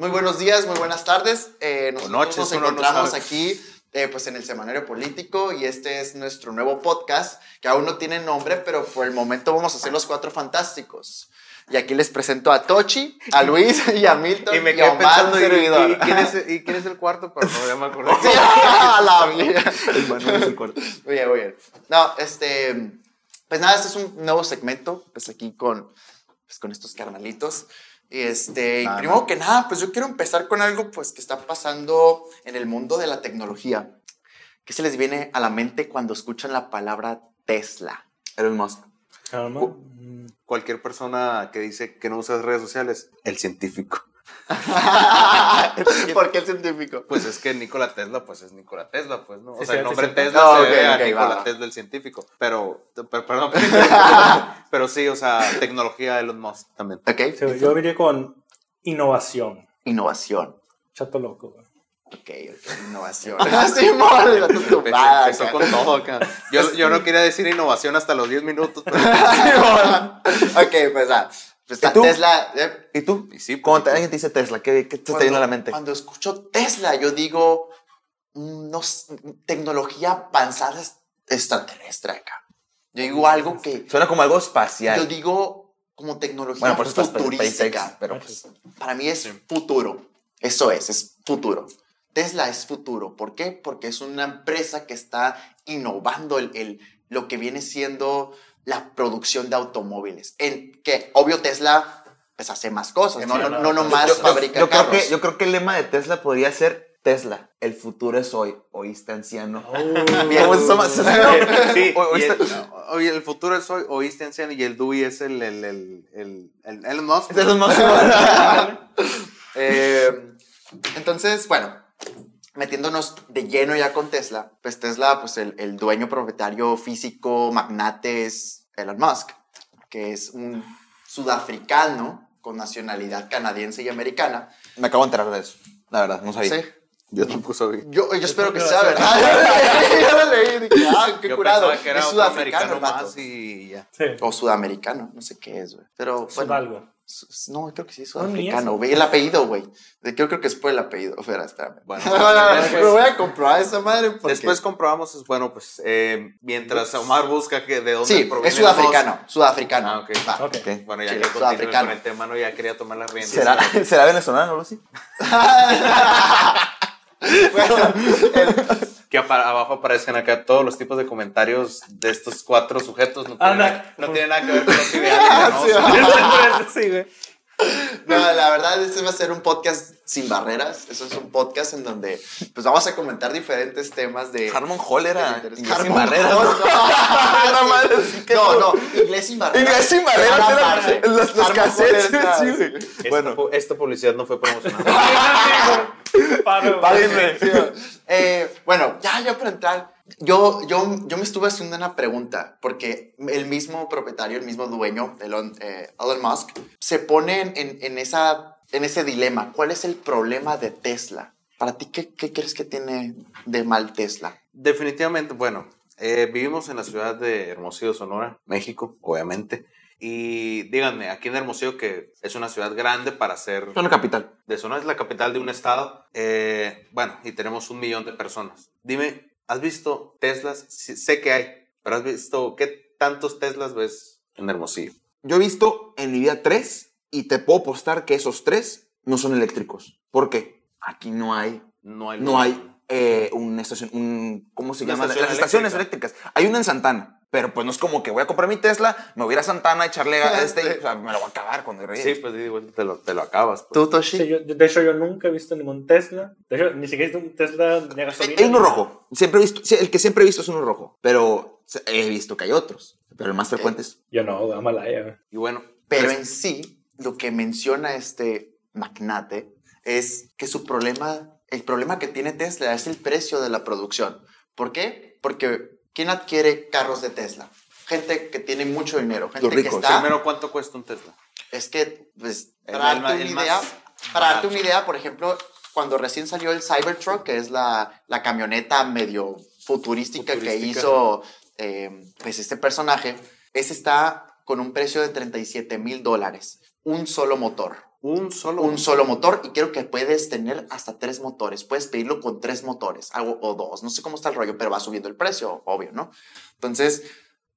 Muy buenos días, muy buenas tardes. Eh, nosotros noches, nos no encontramos aquí eh, pues en el Semanario Político y este es nuestro nuevo podcast que aún no tiene nombre, pero por el momento vamos a hacer los cuatro fantásticos. Y aquí les presento a Tochi, a Luis y a Milton Y me a quedé Omar, pensando, ¿y, servidor. y quién es, ¿y quién es el cuarto? Pero no, ya me acordé. Sí, a la mierda. El es el cuarto. Muy bien, muy bien. No, este, pues nada, este es un nuevo segmento, pues aquí con, pues con estos carnalitos. Y este, y Ah, primero no. que nada, pues yo quiero empezar con algo, pues, que está pasando en el mundo de la tecnología. ¿Qué se les viene a la mente cuando escuchan la palabra Tesla? Elon Musk. Calma. Cualquier persona que dice que no usa redes sociales, el científico. ¿Por qué el científico? Pues es que Nikola Tesla, pues es Nikola Tesla, pues, ¿no? O Sí, sea, el nombre sí. Tesla Ah, se ok, debe a Nikola va. Tesla, el científico. Pero, pero perdón. pero sí, o sea, tecnología Elon Musk también. Ok. sí, yo diría con innovación. Innovación. Chato loco. güey. Ok, ok, innovación. Así, mole, la Empezó, con todo acá. Yo, yo no quería decir innovación hasta los 10 minutos, pero... ok, pues ah, pues ¿Y tú? Tesla. eh, ¿Y tú? Y sí, pues, Cuando te- alguien te dice Tesla, ¿qué, qué te está Cuando- viendo a la mente? Cuando escucho Tesla, yo digo, mm, no, tecnología avanzada es- extraterrestre acá. Yo digo algo que, Suena como algo yo espacial. digo como tecnología Bueno, por eso futurística. SpaceX, pero pues... Para mí es futuro. Eso es, es futuro. Tesla es futuro. ¿Por qué? Porque es una empresa que está innovando el, el- lo que viene siendo la producción de automóviles. En que, obvio, Tesla pues, hace más cosas, no, Sí, no, no, no no. nomás fabrica yo creo carros. que, yo creo que el lema de Tesla podría ser Tesla, el futuro es hoy, oíste anciano. Oye, el futuro es hoy, oíste anciano, y el Dewey es el, el, el, el, Musk. Es Elon Musk. Eh, entonces, bueno, metiéndonos de lleno ya con Tesla, pues Tesla, pues el, el dueño propietario físico, magnate es Elon Musk, que es un sudafricano con nacionalidad canadiense y americana. Me acabo de enterar de eso, la verdad, no sabía. Sí. Yo tampoco sabía. Yo, yo espero que sea verdad. yo lo leí, dije, ah, qué Yo curado. que era es sudafricano, más y ya. Sí. O sudamericano, no sé qué es, güey. Pero, bueno, Sudalgo. No, creo que sí sudafricano, güey. El apellido, güey. Yo creo que es por el apellido. Espera, espérame. Bueno, Pero voy a comprobar esa madre porque... Después comprobamos, es bueno, pues eh, mientras Omar busca que de dónde Sí, proviene es el Musk. sudafricano, sudafricano. Ah, ok. Va. Ok. Ok. Bueno, ya Sí, que sudafricano. con el tema, no, ya quería tomar las riendas. ¿Será, ¿Será venezolano o Que abajo aparezcan acá todos los tipos de comentarios de estos cuatro sujetos. No tiene, Anda. nada, no tiene nada que ver con los ideales. sí, güey. No, la verdad, este va a ser un podcast sin barreras. Eso es un podcast en donde pues vamos a comentar diferentes temas de... Harmon Hall era Inglés inglés sin barreras. No, ¿no? no, inglés sin barreras. Inglés sin barreras los, cassettes. Bueno, esta publicidad no fue promocionada. Páguenme. Eh, bueno, ya, ya para entrar, yo, yo, yo me estuve haciendo una pregunta, porque el mismo propietario, el mismo dueño, Elon, eh, Elon Musk, se pone en, en- esa, en ese dilema. ¿Cuál es el problema de Tesla? Para ti, ¿qué, qué crees que tiene de mal Tesla? Definitivamente, bueno, eh, vivimos en la ciudad de Hermosillo, Sonora, México, obviamente. Y díganme, aquí en Hermosillo, que es una ciudad grande para ser Son la capital. de Sonora, es la capital de un estado. eh, bueno, y tenemos un millón de personas. Dime, ¿has visto Teslas? Sí, sé que hay, pero ¿has visto qué tantos Teslas ves en Hermosillo? Yo he visto en mi vida tres y te puedo apostar que esos tres no son eléctricos. ¿Por qué? Aquí no hay, No hay. no hay eh, una estación, un, ¿cómo se Una llama? estación Las estaciones eléctrica. eléctricas. Hay una en Santana. Pero pues no es como que voy a comprar mi Tesla, me voy a ir a Santana a echarle a este, o sea, me lo voy a acabar cuando Sí, pues digo, te lo, te lo acabas. pues. ¿Tú, Toshi? Sí, yo- de hecho, yo nunca he visto ningún Tesla. De hecho, ni siquiera he visto un Tesla de gasolina. Hay uno rojo. Siempre he visto, sí, el que siempre he visto es uno rojo. Pero he visto que hay otros. Pero el más frecuente es. Yo no, Amalaya. Y bueno, Pero pues, en sí, lo que menciona este magnate es que su problema, el problema que tiene Tesla es el precio de la producción. ¿Por qué? Porque ¿quién adquiere carros de Tesla? Gente que tiene mucho dinero, gente Los ricos. que está... primero, ¿cuánto cuesta un Tesla? Es que, pues, El- para el darte una idea, para darte una idea, por ejemplo, cuando recién salió el Cybertruck, que es la, la camioneta medio futurística, que hizo eh, pues este personaje, ese está con un precio de 37 mil dólares, un solo motor. Un solo. un solo motor y creo que puedes tener hasta tres motores. Puedes pedirlo con tres motores algo, o dos. No sé cómo está el rollo, pero va subiendo el precio, obvio, ¿no? Entonces,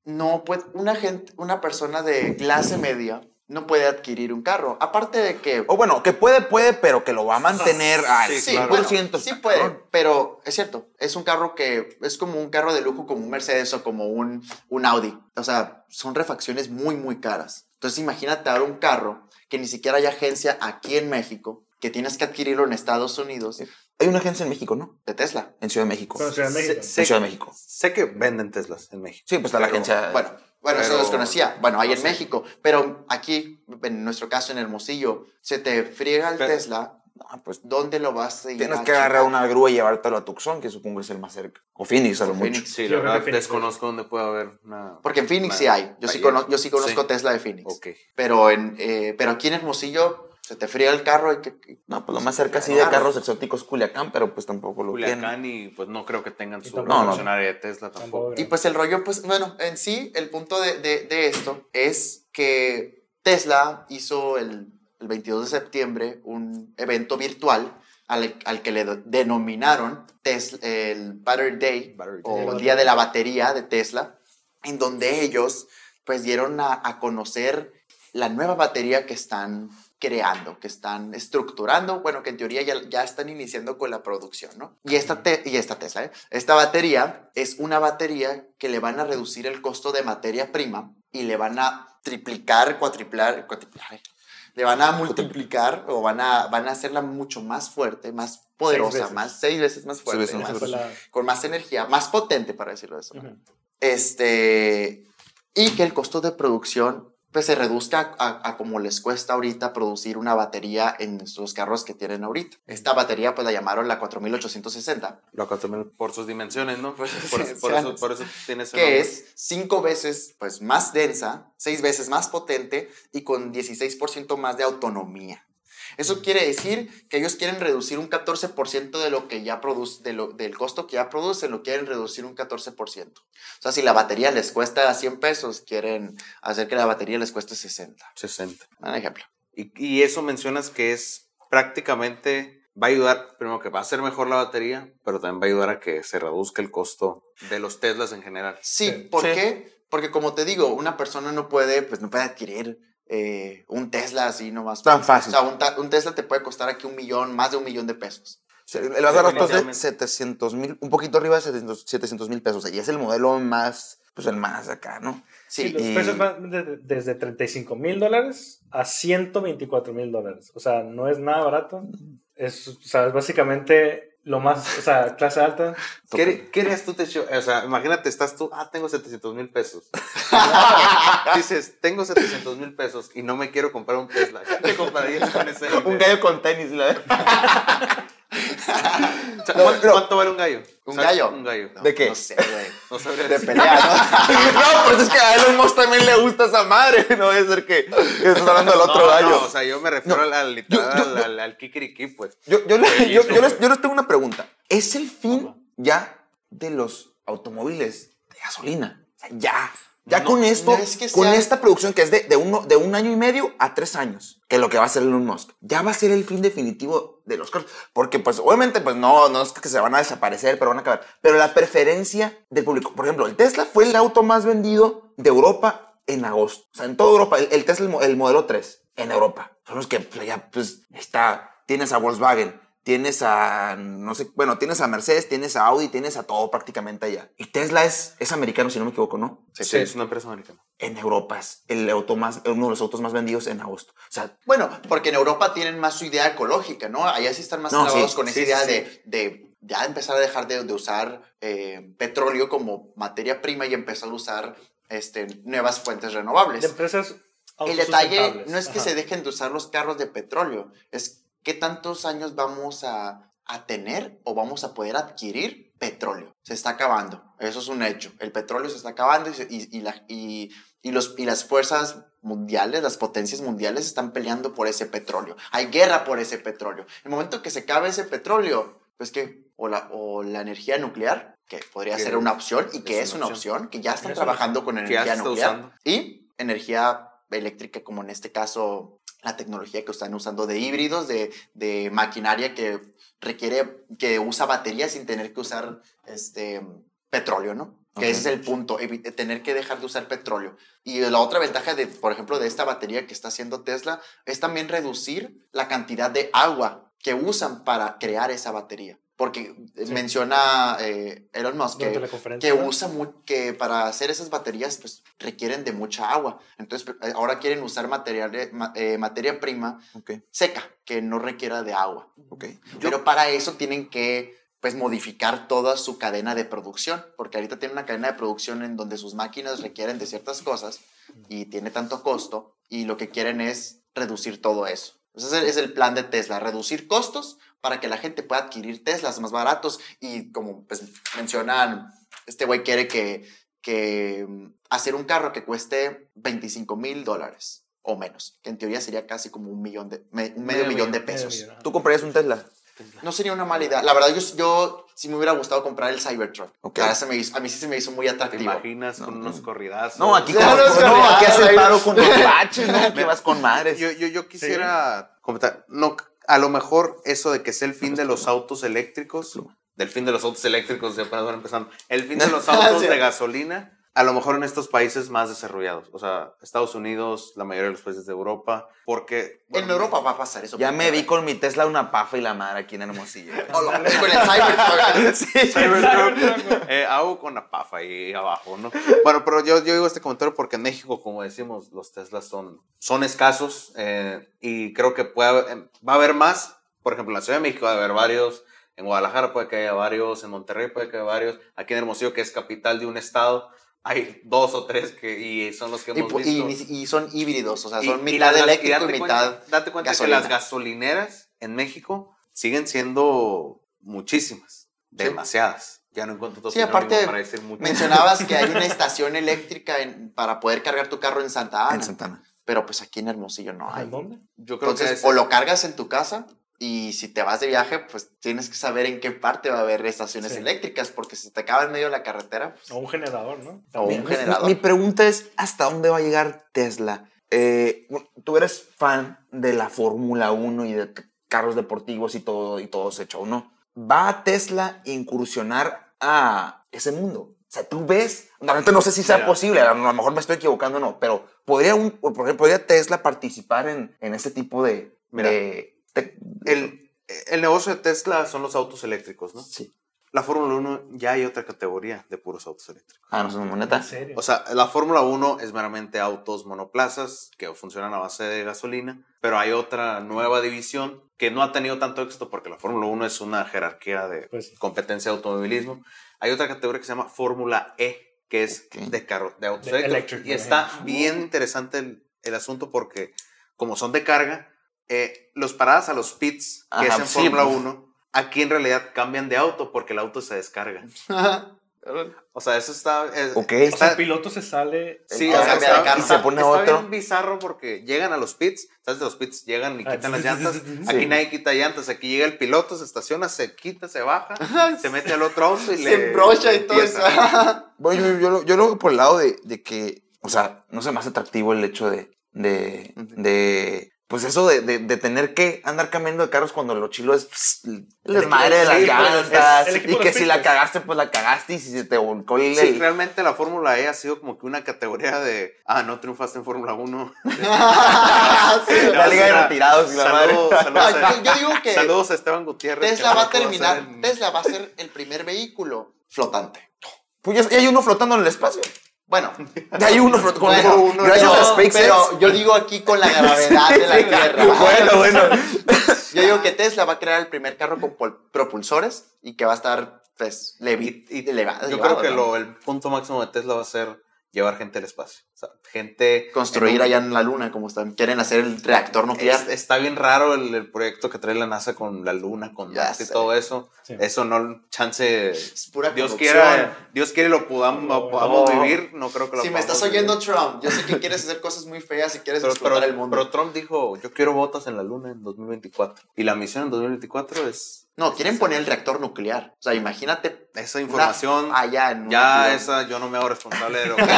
no puede, una, gente, una persona de clase media no puede adquirir un carro. Aparte de que... O bueno, que puede, puede, pero que lo va a mantener al sí, Sí, claro. 100%. bueno, sí puede, pero es cierto, es un carro que es como un carro de lujo, como un Mercedes o como un, un Audi. O sea, son refacciones muy, muy caras. Entonces imagínate ahora un carro que ni siquiera hay agencia aquí en México, que tienes que adquirirlo en Estados Unidos Hay una agencia en México, ¿no? de Tesla. En Ciudad de México. Con Ciudad de México. Sé- En Ciudad de México. Sé que venden Teslas en México. Sí, pues está la Pero- agencia. Bueno, bueno, eso Pero- desconocía. Bueno, hay no en sé. México, pero aquí, en nuestro caso en Hermosillo, se te friega el Pero- Tesla, No, pues ¿dónde lo vas a ir tienes a que agarrar una grúa y llevártelo a Tucson, que supongo es el más cerca. O Phoenix, a lo O mucho. Phoenix. Sí, la verdad Phoenix desconozco dónde puede haber una. Porque en Phoenix una sí hay. Yo sí, taller. cono- yo sí conozco Sí. Tesla de Phoenix. Ok. Pero, en, eh, pero aquí en Hermosillo se te fría el carro y que... No, pues lo más cerca sí de carros exóticos es Culiacán, pero pues tampoco lo tienen. Culiacán y pues no creo que tengan su No, no. de Tesla tampoco. Tampoco. Y pues el rollo, pues bueno, en sí, el punto de, de- de esto es que Tesla hizo el, el 22 de septiembre un evento virtual al, al que le denominaron Tesla, el Battery Day Battery o Día de la Batería de Tesla, en donde ellos pues dieron a, a conocer la nueva batería que están creando, que están estructurando, bueno, que en teoría ya, ya están iniciando con la producción, ¿no? Y esta, te- y esta Tesla, ¿eh? Esta batería es una batería que le van a reducir el costo de materia prima y le van a triplicar, cuatriplar, cuatriplar, le van a multiplicar o van a, van a hacerla mucho más fuerte, más poderosa, más, seis veces más fuerte, veces más con más energía, más potente, para decirlo de eso. Este, y que el costo de producción pues se reduzca a, a como les cuesta ahorita producir una batería en nuestros carros que tienen ahorita. Esta batería pues la llamaron la 4860, Lo acá también por sus dimensiones, ¿no? Por, por eso, dimensiones. por eso tiene ese que nombre. es cinco veces pues más densa, seis veces más potente y con 16% más de autonomía. Eso quiere decir que ellos quieren reducir un 14% de lo que ya produce, de lo, del costo que ya producen, lo quieren reducir un 14%. O sea, si la batería les cuesta 100 pesos, quieren hacer que la batería les cueste 60. 60. Un ejemplo. Y, y eso mencionas que es prácticamente, va a ayudar, primero que va a ser mejor la batería, pero también va a ayudar a que se reduzca el costo de los Teslas en general. Sí, Sí. ¿por Sí. qué? Porque como te digo, una persona no puede, pues no puede adquirir eh, un Tesla así nomás. Tan fácil. O sea, un, un Tesla te puede costar aquí un millón, más de un millón de pesos. Sí, El más barato es de Definitivamente. 700 mil, un poquito arriba de 700 mil pesos. Y es el modelo más, pues el más acá, ¿no? Sí, Sí, los y- precios van de- desde 35 mil dólares a 124 mil dólares. O sea, no es nada barato. Es, o sea, es básicamente lo más, o sea, clase alta. ¿Qué, qué harías tú, Techo? O sea, imagínate, estás tú, ah, tengo 700 mil pesos. Dices, tengo 700 mil pesos y no me quiero comprar un Tesla. ¿Qué te comprarías con ese? Un gallo con tenis, la verdad. O sea, ¿cuánto, cuánto vale un gallo? ¿Un ¿Sabes? gallo? Un gallo. No, ¿De qué? No sé, güey. No sabría De pelea, ¿no? no, pues es que a Elon Musk también le gusta esa madre. No debe ser que estás hablando del otro no, gallo. No, o sea, yo me refiero No. al, al literal, Yo- yo- al, al, al kikiriki, pues. Yo, yo, le- Oye, yo- yo les, yo les tengo una pregunta. ¿Es el fin ya de los automóviles de gasolina? O sea, ya. Ya No, con esto, no es que con sea- esta producción que es de, de, uno, de un año y medio a tres años, que es lo que va a hacer Elon Musk, ya va a ser el fin definitivo de los carros. Porque, pues, obviamente, pues no, no es que se van a desaparecer, pero van a acabar. Pero la preferencia del público. Por ejemplo, el Tesla fue el auto más vendido de Europa en agosto. O sea, en toda Europa, el, el Tesla, el modelo 3, en Europa. Son los que pues, ya, pues, está, tienes a Volkswagen, tienes a, no sé, bueno, tienes a Mercedes, tienes a Audi, tienes a todo prácticamente allá. Y Tesla es, es americano, si no me equivoco, ¿no? Sí, Sí. es una empresa americana. En Europa es el auto más, uno de los autos más vendidos en agosto. O sea, Bueno, porque en Europa tienen más su idea ecológica, ¿no? Allá sí están más No, clavados sí, con esa sí, idea sí, de, de ya empezar a dejar de, de usar eh, petróleo como materia prima y empezar a usar este, nuevas fuentes De renovables. empresas El detalle no es que Ajá. se dejen de usar los carros de petróleo, es qué tantos años vamos a, a tener o vamos a poder adquirir petróleo. Se está acabando, eso es un hecho. El petróleo se está acabando y, y- y la- y- y los, y las fuerzas mundiales, las potencias mundiales están peleando por ese petróleo. Hay guerra por ese petróleo. El momento que se acabe ese petróleo, pues que, o la, o la energía nuclear, que podría Que ser una opción y que es es, una opción, que ya están trabajando con energía nuclear usando. y energía eléctrica, como en este caso la tecnología que están usando de híbridos, de, de maquinaria que requiere, que usa baterías sin tener que usar este, petróleo, ¿no? Que ese es el punto, evi- tener que dejar de usar petróleo. Y la otra ventaja, de, por ejemplo, de esta batería que está haciendo Tesla es también reducir la cantidad de agua que usan para crear esa batería. Porque Sí. menciona eh, Elon Musk que, que usa mu- que para hacer esas baterías pues requieren de mucha agua. Entonces eh, ahora quieren usar material, eh, materia prima Ok, seca que no requiera de agua. ok. Pero para eso tienen que pues modificar toda su cadena de producción, porque ahorita tiene una cadena de producción en donde sus máquinas requieren de ciertas cosas y tiene tanto costo y lo que quieren es reducir todo eso. Ese es el plan de Tesla, reducir costos para que la gente pueda adquirir Teslas más baratos y como pues mencionan, este güey quiere que, que mm, hacer un carro que cueste 25 mil dólares o menos, que en teoría sería casi como un millón de, me- medio, Medio millón de pesos. Medio ¿Tú comprarías un Tesla? No sería una mala idea. La verdad, yo, yo sí me hubiera gustado comprar el Cybertruck. Ok. La verdad, se me hizo- a mí sí se me hizo muy ¿Te atractivo. imaginas con unos corridazos? No, aquí, los no, corridas, aquí hace ahí. paro con los baches, ¿no? Que vas con madres. Yo, yo, yo quisiera comentar, no, a lo mejor eso de que sea el fin de los autos eléctricos, del fin de los autos eléctricos, ya apenas van empezando, el fin de los autos de gasolina, a lo mejor en estos países más desarrollados, o sea, Estados Unidos, la mayoría de los países de Europa, porque... En bueno, Europa va a pasar eso. Ya me vi con mi Tesla una pafa y la madre aquí en Hermosillo. Hola, con el Cybertruck. Sí. Cybertruck, eh, hago con la pafa ahí abajo, ¿no? Bueno, pero yo, yo digo este comentario porque en México, como decimos, los Teslas son, son escasos eh, y creo que puede haber- eh, va a haber más. Por ejemplo, en la Ciudad de México va a haber varios, en Guadalajara puede que haya varios, en Monterrey puede que haya varios, aquí en Hermosillo, que es capital de un estado, hay dos o tres que y son los que Y, hemos y, visto. ni- y son híbridos, o sea, Y- son y mitad las- eléctrico y, date mitad. cuenta- date cuenta gasolina. que las gasolineras en México siguen siendo muchísimas, demasiadas. Ya no encuentro Sí, aparte, para decir. Mencionabas que hay una estación eléctrica en- para poder cargar tu carro en Santa Ana. En Santana. Pero pues aquí en Hermosillo no hay. ¿En dónde? Yo creo Entonces, que o lo cargas en tu casa y si te vas de viaje, pues tienes que saber en qué parte va a haber estaciones Sí. eléctricas, porque si te acaba en medio de la carretera, pues, O un generador, ¿no? o un Mi- generador. Mi pregunta es, ¿hasta dónde va a llegar Tesla? Eh, tú eres fan de la Fórmula 1 y de carros deportivos y todo, y todo ese show, ¿no? ¿Va a Tesla incursionar a ese mundo? O sea, tú ves, realmente no sé si sea Mira. posible, a lo mejor me estoy equivocando o no, pero ¿podría, un, por ejemplo, ¿podría Tesla participar en, en este tipo de... Mira, de- de- el, el negocio de Tesla son los autos eléctricos, ¿no? Sí. La Fórmula 1 ya hay otra categoría de puros autos eléctricos. Ah, no es una moneta. ¿En serio? O sea, la Fórmula 1 es meramente autos monoplazas que funcionan a base de gasolina, pero hay otra nueva división que no ha tenido tanto éxito porque la Fórmula 1 es una jerarquía de Pues sí. competencia de automovilismo. Hay otra categoría que se llama Fórmula E, que es Ok. de carro, de autos De eléctricos. electric, Y está bien interesante el, el asunto porque como son de carga, eh, los paradas a los pits, que Ajá, es en sí, Fórmula pues. 1, aquí en realidad cambian de auto porque el auto se descarga. O sea, eso está... es-. O sea, está- el piloto se sale. Sí, o sea, de carro. Y se pone está otro. bien bizarro porque llegan a los pits, ¿sabes? De los pits llegan y Ah, quitan las llantas. Aquí Sí. nadie quita llantas, aquí llega el piloto, se estaciona, se quita, se baja, se mete al otro auto y le Se embrocha y todo eso. Bueno, yo, yo, lo- yo lo veo por el lado de, de que, o sea, no se me hace atractivo el hecho de, de pues eso de, de, de tener que andar cambiando de carros cuando lo chilo es pss, el desmadre de las sí, pues, llantas. el y que si la cagaste, pues la cagaste. Y si se te volcó el. Sí, realmente la Fórmula E ha sido como que una categoría de, ah, no triunfaste en Fórmula 1. Sí. la liga de retirados y la madre. Saludos, saludos, a- yo, yo digo que saludos a Esteban Gutiérrez. Tesla va a terminar, en- Tesla va a ser el primer vehículo flotante. Pues ya hay uno flotando en el espacio. Bueno, Ya hay uno bueno, uno, gracias no, a SpaceX. pero yo digo aquí con la gravedad de la Tierra. bueno, bueno. Yo digo que Tesla va a crear el primer carro con propulsores y que va a estar, pues, levi- Y- elevado. Yo creo que ¿no? lo, el punto máximo de Tesla va a ser llevar gente al espacio. O sea, gente... Construir en un- allá en la luna, como están. Quieren hacer el reactor nuclear. Es- está bien raro el, el proyecto que trae la NASA con la luna, con y todo eso. Sí. Eso no, chance... Es pura Dios quiera, Dios quiere lo podamos, lo podamos No. vivir, no creo que lo Si me estás oyendo, vivir. Trump, yo sé que quieres hacer cosas muy feas y quieres Pero, explotar pero- el mundo. pero Trump dijo, yo quiero botas en la luna en 2024. Y la misión en 2024 es... no, quieren poner el reactor nuclear. O sea, imagínate. Esa una- información... allá en una ya ciudad. esa yo no me hago responsable de lo que...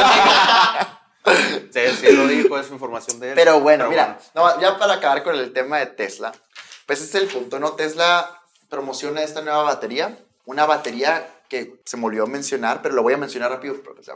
Sí, sí lo dijo, es información de él. Pero bueno, mira, no, ya para acabar con el tema de Tesla, pues ese es el punto, ¿no? Tesla promociona esta nueva batería, una batería que se me olvidó mencionar, pero lo voy a mencionar rápido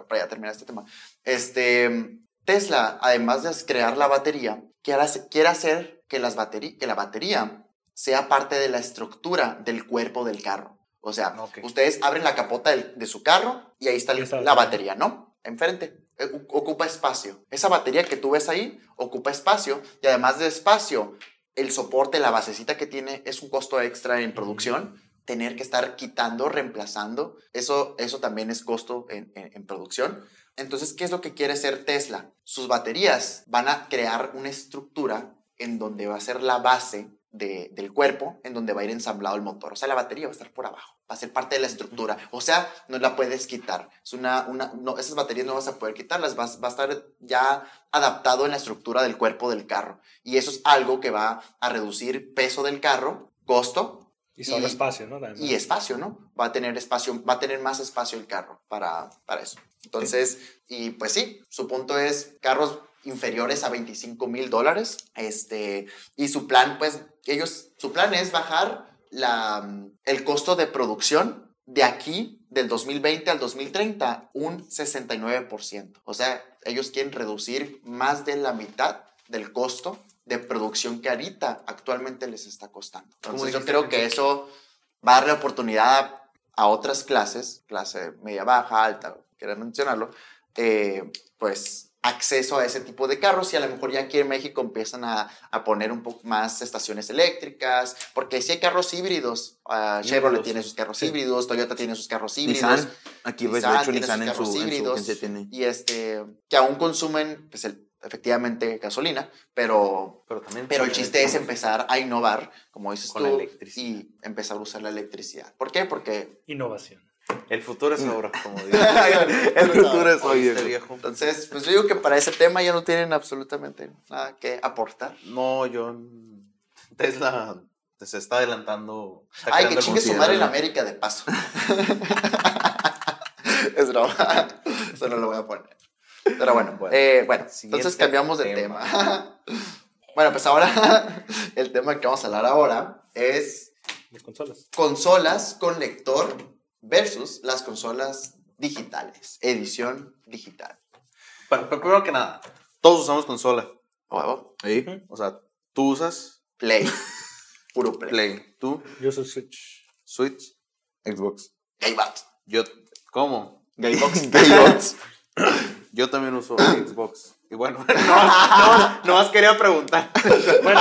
para ya terminar este tema. Este, Tesla, además de crear la batería, quiere hacer, quiere hacer que, las bateri- que la batería sea parte de la estructura del cuerpo del carro. O sea, ustedes abren la capota del- de su carro y ahí está, Ahí el- está la batería. ¿no? Enfrente. Eh, Ocupa espacio. Esa batería que tú ves ahí ocupa espacio y además de espacio, el soporte, la basecita que tiene es un costo extra en producción. Tener que estar quitando, reemplazando, eso, eso también es costo en, en- en producción. Entonces, ¿qué es lo que quiere hacer Tesla? Sus baterías van a crear una estructura en donde va a ser la base de- del cuerpo, en donde va a ir ensamblado el motor. O sea, la batería va a estar por abajo, va a ser parte de la estructura. O sea, no la puedes quitar. Es una, una, no, esas baterías no vas a poder quitarlas, vas- va a estar ya adaptado en la estructura del cuerpo del carro. Y eso es algo que va a reducir peso del carro, costo Y solo Y- espacio, ¿no? Y espacio, ¿no? Va a tener espacio, va a tener más espacio el carro para, para eso. Entonces, y pues sí, su punto es carros inferiores a 25 mil dólares. Este, y su plan, pues, ellos, su plan es bajar la, el costo de producción de aquí, del 2020 al 2030, un 69%. O sea, ellos quieren reducir más de la mitad del costo de producción que ahorita actualmente les está costando. Entonces yo creo que- eso va a darle oportunidad a, a otras clases, clase media baja, alta, quieran mencionarlo, eh, pues acceso a ese tipo de carros y a lo mejor ya aquí en México empiezan a, a poner un poco más estaciones eléctricas, porque si hay carros híbridos, ah, Chevrolet Híbridos, tiene sus carros sí. híbridos, Toyota tiene sus carros híbridos. Nissan, aquí ves, de Nissan hecho, tiene Nissan sus en su, carros en su híbridos tiene. y este que aún consumen pues el- efectivamente gasolina, pero Pero también. pero el chiste es empezar a innovar, como dices Con tú, la electricidad. y empezar a usar la electricidad. ¿Por qué? Porque Innovación. El futuro es ahora, como digo. El futuro es hoy. Viejo. entonces, pues yo digo que para ese tema ya no tienen absolutamente nada que aportar. No, yo. Tesla se está adelantando. está Ay, que chingue su madre en América de paso. es broma. Eso no lo voy a poner. Pero bueno, Bueno, eh, bueno entonces cambiamos de tema. tema. bueno, pues ahora el tema que vamos a hablar ahora es Las consolas. consolas con lector versus las consolas digitales, edición digital. Bueno, pero primero que nada, todos usamos consola. Huevo. ¿Sí? O sea, tú usas Play. Puro play. Play, tú, Yo soy Switch. Switch, Xbox. Gamebox. yo. ¿Cómo? Gamebox. Gamebox. Yo también uso Xbox. Y bueno, no, no, no más quería preguntar. Bueno,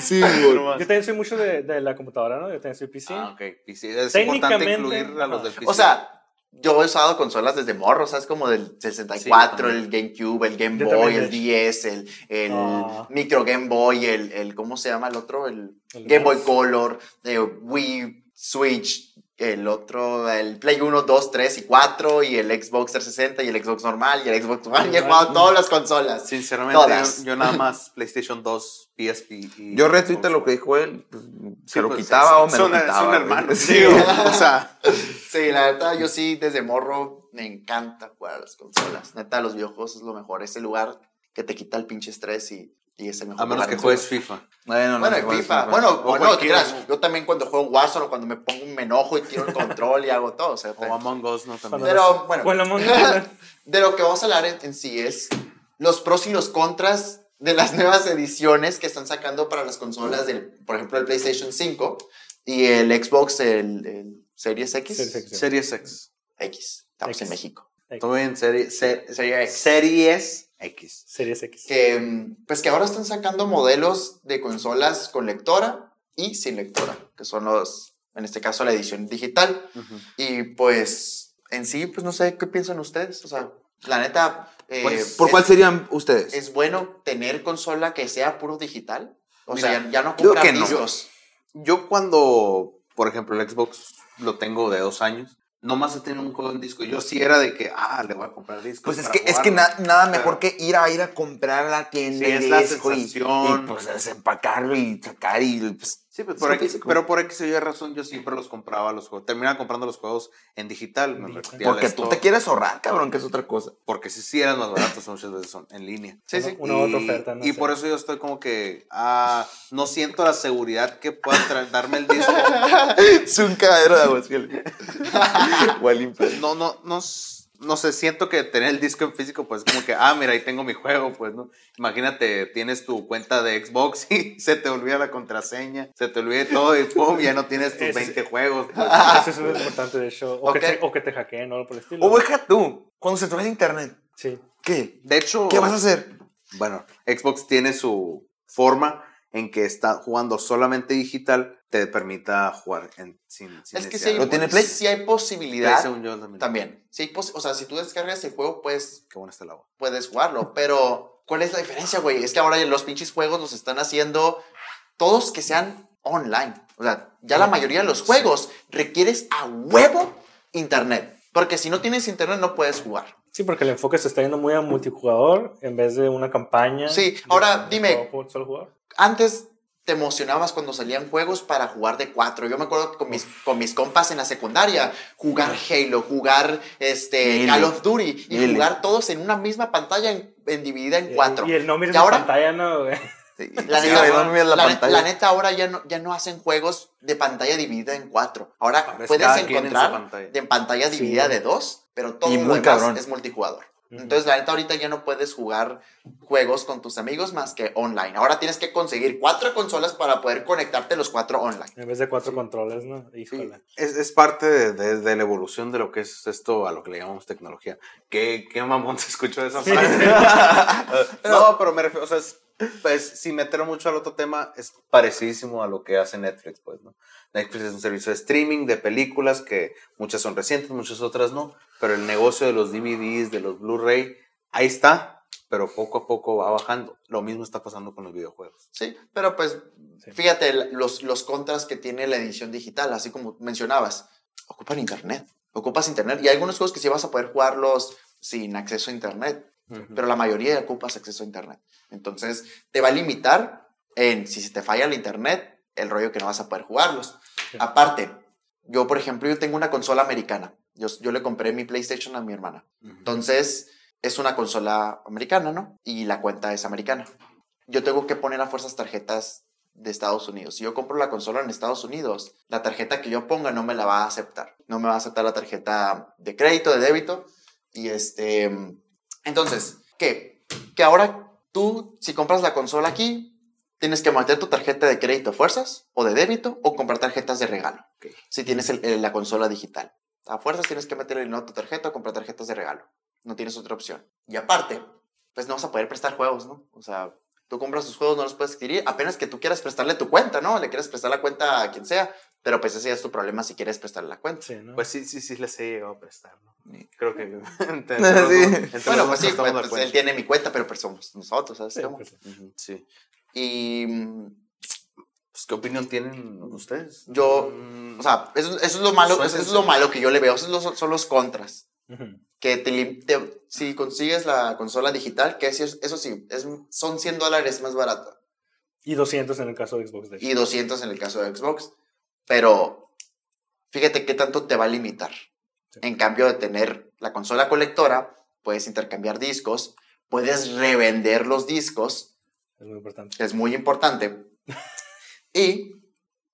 sí, Nomás. yo también soy mucho de, de la computadora, ¿no? Yo también soy PC. Ah, ok. PC. Es importante Técnicamente, incluir a los del. PC. O sea, yo he usado consolas desde morro, ¿sabes? Como del 64, Sí, el GameCube, el Game Yo Boy, el 10, el, el Ah. micro Game Boy, el, el, ¿cómo se llama el otro? El, El Game Boy. Color, eh, Wii, Switch, el otro, el Play 1, 2, 3 y 4, y el Xbox 360, y el Xbox normal, y el Xbox One, y he jugado todas las consolas. Sinceramente, Todas. yo, yo nada más PlayStation 2, PSP y. Yo retuite lo que dijo él. pues, Sí, se lo pues, quitaba son- o me son, lo quitaba. Son hermanos. Sí, o sea, Sí, la neta, yo sí, desde morro, me encanta jugar a las consolas. Neta, los videojuegos es lo mejor. Es el lugar que te quita el pinche estrés y, y es el mejor a menos que juegues. FIFA. Bueno, no Bueno, FIFA. Bueno, O bueno, creas. Yo también cuando juego Warzone o cuando me pongo me enojo y tiro el control y hago todo. O sea, O Among Us, ¿no? También. Pero bueno, Bueno, Among de lo que vamos a hablar en, en sí es los pros y los contras de las nuevas ediciones que están sacando para las consolas del, por ejemplo, el PlayStation 5 y el Xbox, el, el Series X. Series X. Series X. X. Estamos X. en México. También serie, se- Serie X. Series X. Series X. que pues que ahora están sacando modelos de consolas con lectora y sin lectora, que son los, en este caso, la edición digital. Y pues en sí, pues no sé qué piensan ustedes. O sea, la neta, eh, Pues, ¿Por es, cuál serían ustedes? es bueno tener consola que sea puro digital. O Mira, sea, ya, no no. discos. Yo cuando, por ejemplo, el Xbox lo tengo de dos años, nomás he tenido un juego en disco. Yo sí era de que, ah, le voy a comprar discos. Pues es que, es que na- nada mejor que ir a ir a comprar a la tienda Sí, y es la disco y, pues desempacarlo y sacar y pues Sí, pues Es por físico. pero por X o Y razón yo siempre los compraba los juegos. Terminaba comprando los juegos en digital. me Porque tú te quieres ahorrar, cabrón, que es otra cosa. Porque sí, sí eran más baratos, muchas veces son en línea. Sí, Una- sí. Una y, otra oferta. no y sé. por eso yo estoy como que ah, no siento la seguridad que pueda darme el disco. es un cagadero de aguas. No, no, no, no sé, siento que tener el disco en físico, pues como que, ah, mira, ahí tengo mi juego, pues, ¿no? Imagínate, tienes tu cuenta de Xbox y se te olvida la contraseña, se te olvida todo y pum, ya no tienes tus Ese- 20 juegos. pues. Eso es muy importante, de hecho. O, que, te, o que te hackeen o algo por el estilo. O deja tú, cuando se te va el internet, Sí. ¿qué? De hecho, ¿Qué vas a hacer? Bueno, Xbox tiene su forma en que está jugando solamente digital, te permita jugar en, sin, sin Es que necesidad hay, ¿Lo de- tiene Play? sí hay Play, posibilidad según yo, también. también. Sí hay pos- o sea, si tú descargas el juego, pues Qué bueno está el agua. puedes jugarlo. Pero, ¿cuál es la diferencia, güey? Es que ahora los pinches juegos los están haciendo todos que sean online. O sea, ya la mayoría de los juegos requieres a huevo internet. Porque si no tienes internet no puedes jugar. Sí, porque el enfoque se está yendo muy a multijugador en vez de una campaña. Sí, ahora, dime. solo jugador. Antes te emocionabas cuando salían juegos para jugar de cuatro. Yo me acuerdo con mis, con mis compas en la secundaria, jugar Halo, jugar este. Call of Duty y jugar todos en una misma pantalla en, en dividida en Y- cuatro. Y el no mires la pantalla, no, güey. La sí, neta, güey, no miras la, la, pantalla. la neta, ahora ya no, ya no hacen juegos de pantalla dividida en cuatro. Ahora, Ahora es puedes quien en encontrar pantalla. de en pantalla Sí. dividida de dos, pero todo Y lo muy demás cabrón. es multijugador. Entonces, la neta, ahorita ya no puedes jugar juegos con tus amigos más que online. Ahora tienes que conseguir cuatro consolas para poder conectarte los cuatro online. En vez de cuatro controles, ¿no? Sí, Híjole. es, es parte de, de- de la evolución de lo que es esto a lo que le llamamos tecnología. ¿Qué, qué mamón se escuchó de esa frase? no, pero me refiero, o sea, es- pues, sin meter mucho al otro tema, es parecidísimo a lo que hace Netflix, pues, ¿no? Netflix es un servicio de streaming de películas que muchas son recientes, muchas otras no, pero el negocio de los DVDs, de los Blu-ray, ahí está, pero poco a poco va bajando. Lo mismo está pasando con los videojuegos. Sí, pero pues, Sí. fíjate los, los contras que tiene la edición digital, así como mencionabas. Ocupan internet. Ocupas internet. Y hay algunos juegos que sí vas a poder jugarlos sin acceso a internet. Pero la mayoría ocupas acceso a internet. Entonces, te va a limitar en si se te falla el internet, el rollo que no vas a poder jugarlos. Sí. Aparte, yo, por ejemplo, yo tengo una consola americana. Yo, yo le compré mi PlayStation a mi hermana. Entonces, es una consola americana, ¿no? Y la cuenta es americana. Yo tengo que poner a fuerzas tarjetas de Estados Unidos. Si yo compro la consola en Estados Unidos, la tarjeta que yo ponga no me la va a aceptar. No me va a aceptar la tarjeta de crédito, de débito. Y este... Entonces, ¿qué? Que ahora tú, si compras la consola aquí, tienes que meter tu tarjeta de crédito a fuerzas o de débito o comprar tarjetas de regalo. Si tienes el- el- la consola digital. A fuerzas tienes que meterle no tu tarjeta o comprar tarjetas de regalo. No tienes otra opción. Y aparte, pues no vas a poder prestar juegos, ¿no? O sea, tú compras tus juegos, no los puedes adquirir, apenas que tú quieras prestarle tu cuenta, ¿no? Le quieres prestar la cuenta a quien sea, pero pues ese ya es tu problema si quieres prestarle la cuenta. Sí, ¿no? Pues sí, sí, sí les he llegado a prestar, ¿no? Sí. Creo que entre Sí. entre Bueno, pues sí, pues, acuerdo. él tiene mi cuenta, pero pues somos nosotros, ¿sabes? Sí, cómo? pues, Sí. Y Pues, ¿qué opinión tienen ustedes? Yo, Mm, O sea, eso, eso es lo malo, eso es Suéltense. lo malo que yo le veo. Esos son los- son los contras. ujú. Que te, te- si consigues la consola digital, que eso, eso sí, es, son 100 dólares más barato. Y 200 en el caso de Xbox, de. Y 200 en el caso de Xbox. Pero fíjate qué tanto te va a limitar. Sí. En cambio de tener la consola colectora, puedes intercambiar discos, puedes revender los discos, Es muy importante. es muy importante. y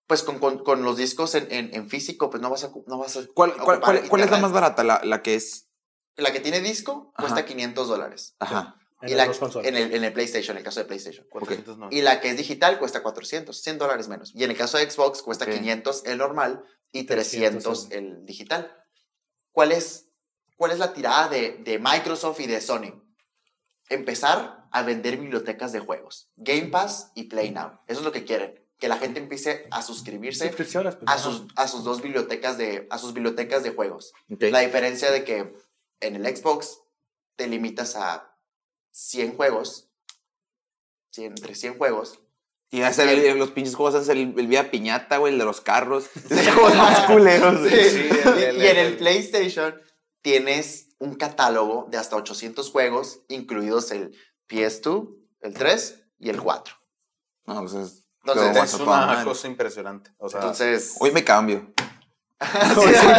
pues con, con- con los discos en, en- en físico, pues no vas a, no vas a ¿Cuál, cuál, cuál- cuál es la más barata? La, la que es. La que tiene disco cuesta Ajá. 500 dólares. Ajá. En y las la, dos consolas. en, el, en el PlayStation, en el caso de PlayStation. 490. Y la que es digital cuesta 400, 100 dólares menos. Y en el caso de Xbox cuesta Ok. 500 el normal y 300 300 el digital. ¿Cuál es, cuál es la tirada de, de Microsoft y de Sony? Empezar a vender bibliotecas de juegos. Game Pass y Play Now. Eso es lo que quieren. Que la gente empiece a suscribirse pues, a sus, a sus dos bibliotecas de, a sus bibliotecas de juegos. Ok. La diferencia de que en el Xbox te limitas a 100 juegos, 100, entre 100 juegos, Y hacer el- los pinches juegos, hacer el, el Vía Piñata, güey, el de los carros. Los juegos más culeros. Sí, Sí, y, el- y en el- el PlayStation tienes un catálogo de hasta 800 juegos, incluidos el PS2, el 3 y el 4. No, pues es. Entonces, Es una madre. cosa impresionante. O sea, entonces Hoy me cambio.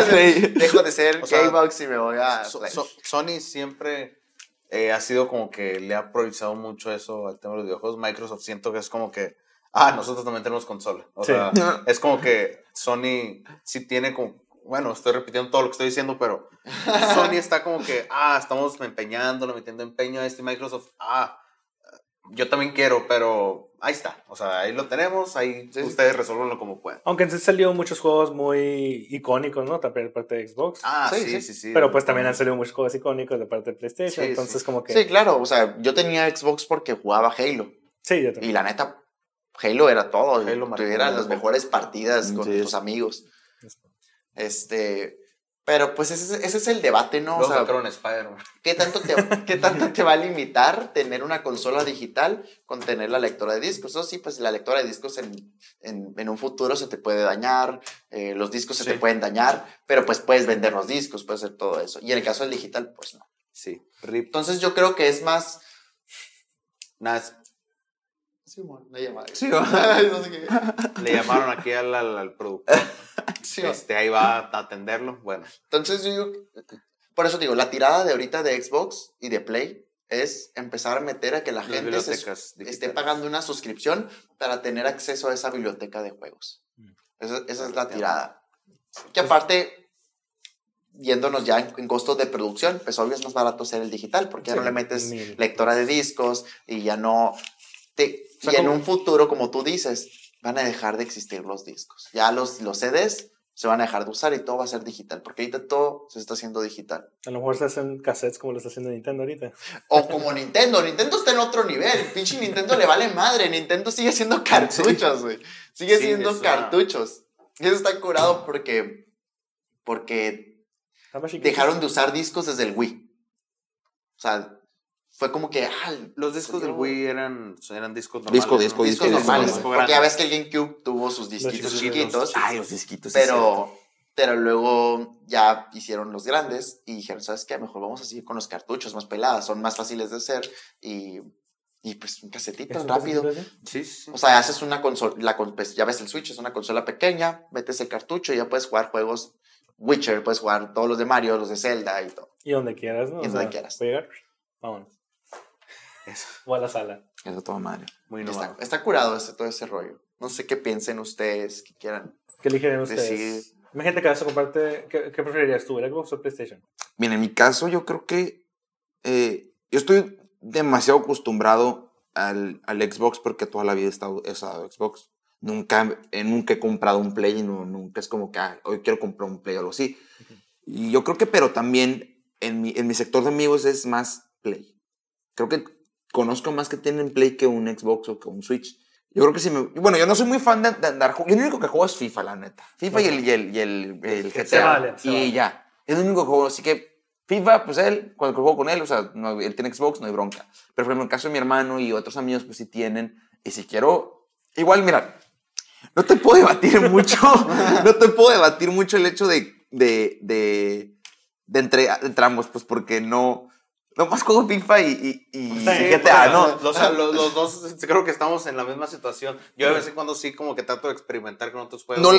sí, dejo de ser O sea, K-Box y me voy a So- so- Sony siempre eh, ha sido como que le ha priorizado mucho eso al tema de los videojuegos. Microsoft siento que es como que, ah, nosotros también tenemos consola. O Sí. sea, es como que Sony sí tiene como, bueno, estoy repitiendo todo lo que estoy diciendo, pero Sony está como que, ah, estamos empeñándolo, metiendo empeño a este y Microsoft, ah, yo también quiero, pero ahí está. O sea, ahí lo tenemos, ahí Sí, ustedes resuelvanlo como puedan. Aunque en sí salió muchos juegos muy icónicos, ¿no? También de parte de Xbox. Ah, Sí, sí, sí. sí, sí. pero pues también han salido muchos juegos icónicos de parte de PlayStation. Sí, entonces, sí. como que. Sí, claro, o sea, yo tenía Xbox porque jugaba Halo. Sí, yo también. Y la neta, Halo era todo. Halo marcó Eran un las mejores partidas con Sí. tus amigos. Este. Pero pues ese, ese es el debate, ¿no? O sea, sacaron Spider-Man. ¿qué tanto, te, ¿qué tanto te va a limitar tener una consola digital con tener la lectora de discos? Eso sí, pues la lectora de discos en, en, en un futuro se te puede dañar, eh, los discos se Sí. te pueden dañar, pero pues puedes vender los discos, puedes hacer todo eso. Y en el caso del digital, pues no. Sí, RIP. Entonces yo creo que es más... Nada, Sí, bueno, llamada. Sí, no sé qué. le llamaron aquí al, al, al productor. Sí, Este, ahí va a atenderlo. Bueno, Entonces yo digo, por eso digo, la tirada de ahorita de Xbox y de Play es empezar a meter a que la las gente se- esté pagando una suscripción para tener acceso a esa biblioteca de juegos. Mm. Esa, esa es la tirada. Que aparte, yéndonos ya en, en costos de producción, pues obvio es más barato ser el digital, porque ya Sí, no le metes mil. lectora de discos y ya no... Te, O sea, y en un futuro, como tú dices, van a dejar de existir los discos. Ya los, los CDs se van a dejar de usar y todo va a ser digital, porque ahorita todo se está haciendo digital. A lo mejor se hacen cassettes como lo está haciendo Nintendo ahorita. O como Nintendo, Nintendo está en otro nivel, pinche Nintendo le vale madre, Nintendo sigue siendo cartuchos, güey. Sigue Sí, siendo cartuchos. Y eso está curado porque, porque dejaron de usar discos desde el Wii. O sea, fue como que, ah, Los discos del Wii eran, eran discos normales. Disco, ¿no? disco, discos disco, normales. disco, disco Porque ya ves que el GameCube tuvo sus disquitos chiquitos, chiquitos. Ay, los disquitos. Pero, pero luego ya hicieron los grandes y dijeron, ¿sabes qué? Mejor vamos a seguir con los cartuchos más peladas, son más fáciles de hacer y, y pues un casetito ¿Es un rápido. Sí, sí. O sea, haces una consola, la, con- pues, ya ves el Switch, es una consola pequeña, metes el cartucho y ya puedes jugar juegos Witcher, puedes jugar todos los de Mario, los de Zelda y todo. Y donde quieras, ¿no? Y O donde sea, quieras. llegar, Vámonos. Eso, O a la sala. Eso toda madre. muy Está, está curado ese, todo ese rollo. No sé qué piensen ustedes, que quieran. ¿Qué eligen ustedes? Decir- Imagínate que vas a comprarte. ¿Qué, qué preferirías tú, el Xbox o PlayStation? Bien, en mi caso yo creo que eh, yo estoy demasiado acostumbrado al, al Xbox porque toda la vida he estado he usado Xbox. Nunca, eh, nunca he comprado un Play, no, nunca es como que ah, hoy quiero comprar un Play o algo así. Y yo creo que, pero también en mi, en mi sector de amigos es más Play. Creo que conozco más que tienen Play que un Xbox o que un Switch. Yo creo que sí me... Bueno, yo no soy muy fan de, de andar... ju- Yo lo único que juego es FIFA, la neta. FIFA y el, y el, y el, el GTA. Se vale, se y vale. ya. Es el único que juego. Así que FIFA, pues él, cuando juego con él, o sea, no, él tiene Xbox, no hay bronca. Pero por ejemplo, en el caso de mi hermano y otros amigos, pues sí tienen. Y si quiero... Igual, mira, no te puedo debatir mucho, no te puedo debatir mucho el hecho de, de, de, de entre, entre ambos, pues porque no... Nomás juego FIFA y, y, y Sí, GTA, ¿no? O sea, los, los dos creo que estamos en la misma situación. Yo de vez en cuando sí como que trato de experimentar con otros juegos. No,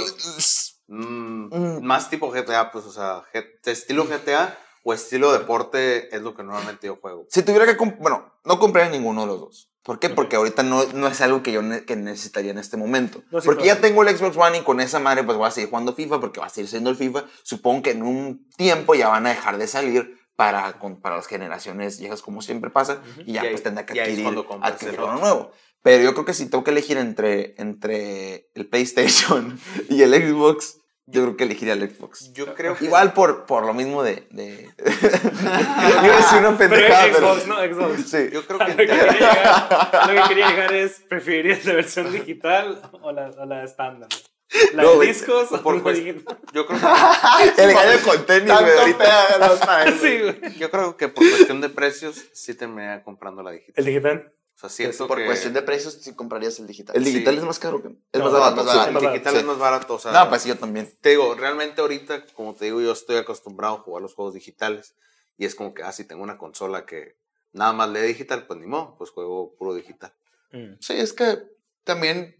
Mm, Mm. Más tipo GTA, pues, o sea, estilo GTA o estilo deporte es lo que normalmente yo juego. Si tuviera que... Bueno, no compraría ninguno de los dos. ¿Por qué? Porque ahorita no, no es algo que yo ne- que necesitaría en este momento. No, sí, porque claro. ya tengo el Xbox One y con esa madre pues voy a seguir jugando FIFA porque va a seguir siendo el FIFA. Supongo que en un tiempo ya van a dejar de salir para, con- para las generaciones viejas como siempre pasa y ya Y ahí- pues tendrá que adquirir, adquirir el uno nuevo. Pero yo creo que si tengo que elegir entre, entre el PlayStation y el Xbox, yo creo que elegiría el Xbox. Yo creo que... Igual por, por lo mismo de... de... A decir una pendejada, Pero pero... Xbox, ¿no? Xbox. Sí. Yo creo que lo, que llegar, lo que quería llegar es, ¿preferirías la versión digital o la, o la estándar? ¿La No, discos o por digital? yo creo que El gallo con tenis, güey, ahorita. Sí, güey. yo creo que por cuestión de precios sí terminaría comprando la digital. ¿El digital? O sea, siento Por que cuestión de precios, si comprarías el digital. El digital Sí. es más caro que... Es No, más barato. más sí. barato. el digital Sí. es más barato, o sea... No, pues sí, yo también. Te digo, realmente ahorita, como te digo, yo estoy acostumbrado a jugar los juegos digitales. Y es como que, ah, si tengo una consola que nada más lee digital, pues ni modo, pues juego puro digital. Mm. Sí, es que también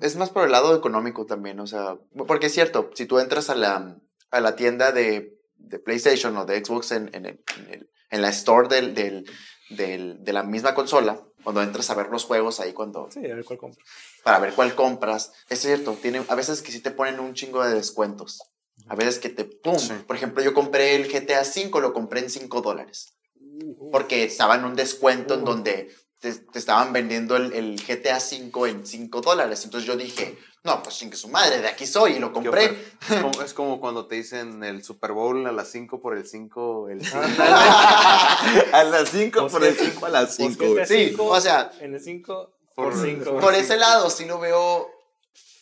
es más por el lado económico también, o sea, porque es cierto, si tú entras a la, a la tienda de, de PlayStation o de Xbox en, en, el- en el- en la store del, del, del- de la misma consola, cuando entras a ver los juegos ahí, cuando, Sí, a ver cuál compro. para ver cuál compras, es cierto, tiene, a veces que sí te ponen un chingo de descuentos. A veces que te, ¡pum! Sí. Por ejemplo, yo compré el GTA V, lo compré en 5 dólares. Porque estaba en un descuento en Uh. donde te, te estaban vendiendo el, el GTA V en 5 dólares. Entonces yo dije, no, pues sin que su madre, de aquí soy y lo compré. Es como- cuando te dicen el Super Bowl a las 5 por el 5, el a las 5 Pues por el 5 a las pues 5. que te- Sí, Cinco. o sea, En el 5 Por- por 5. por ese lado sí lo veo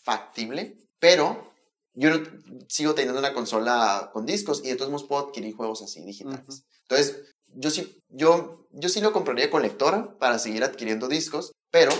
factible, pero yo no- sigo teniendo una consola con discos y de todos modos puedo adquirir juegos así digitales. Ujú. Entonces, yo sí, yo, yo sí lo compraría con lectora para seguir adquiriendo discos, pero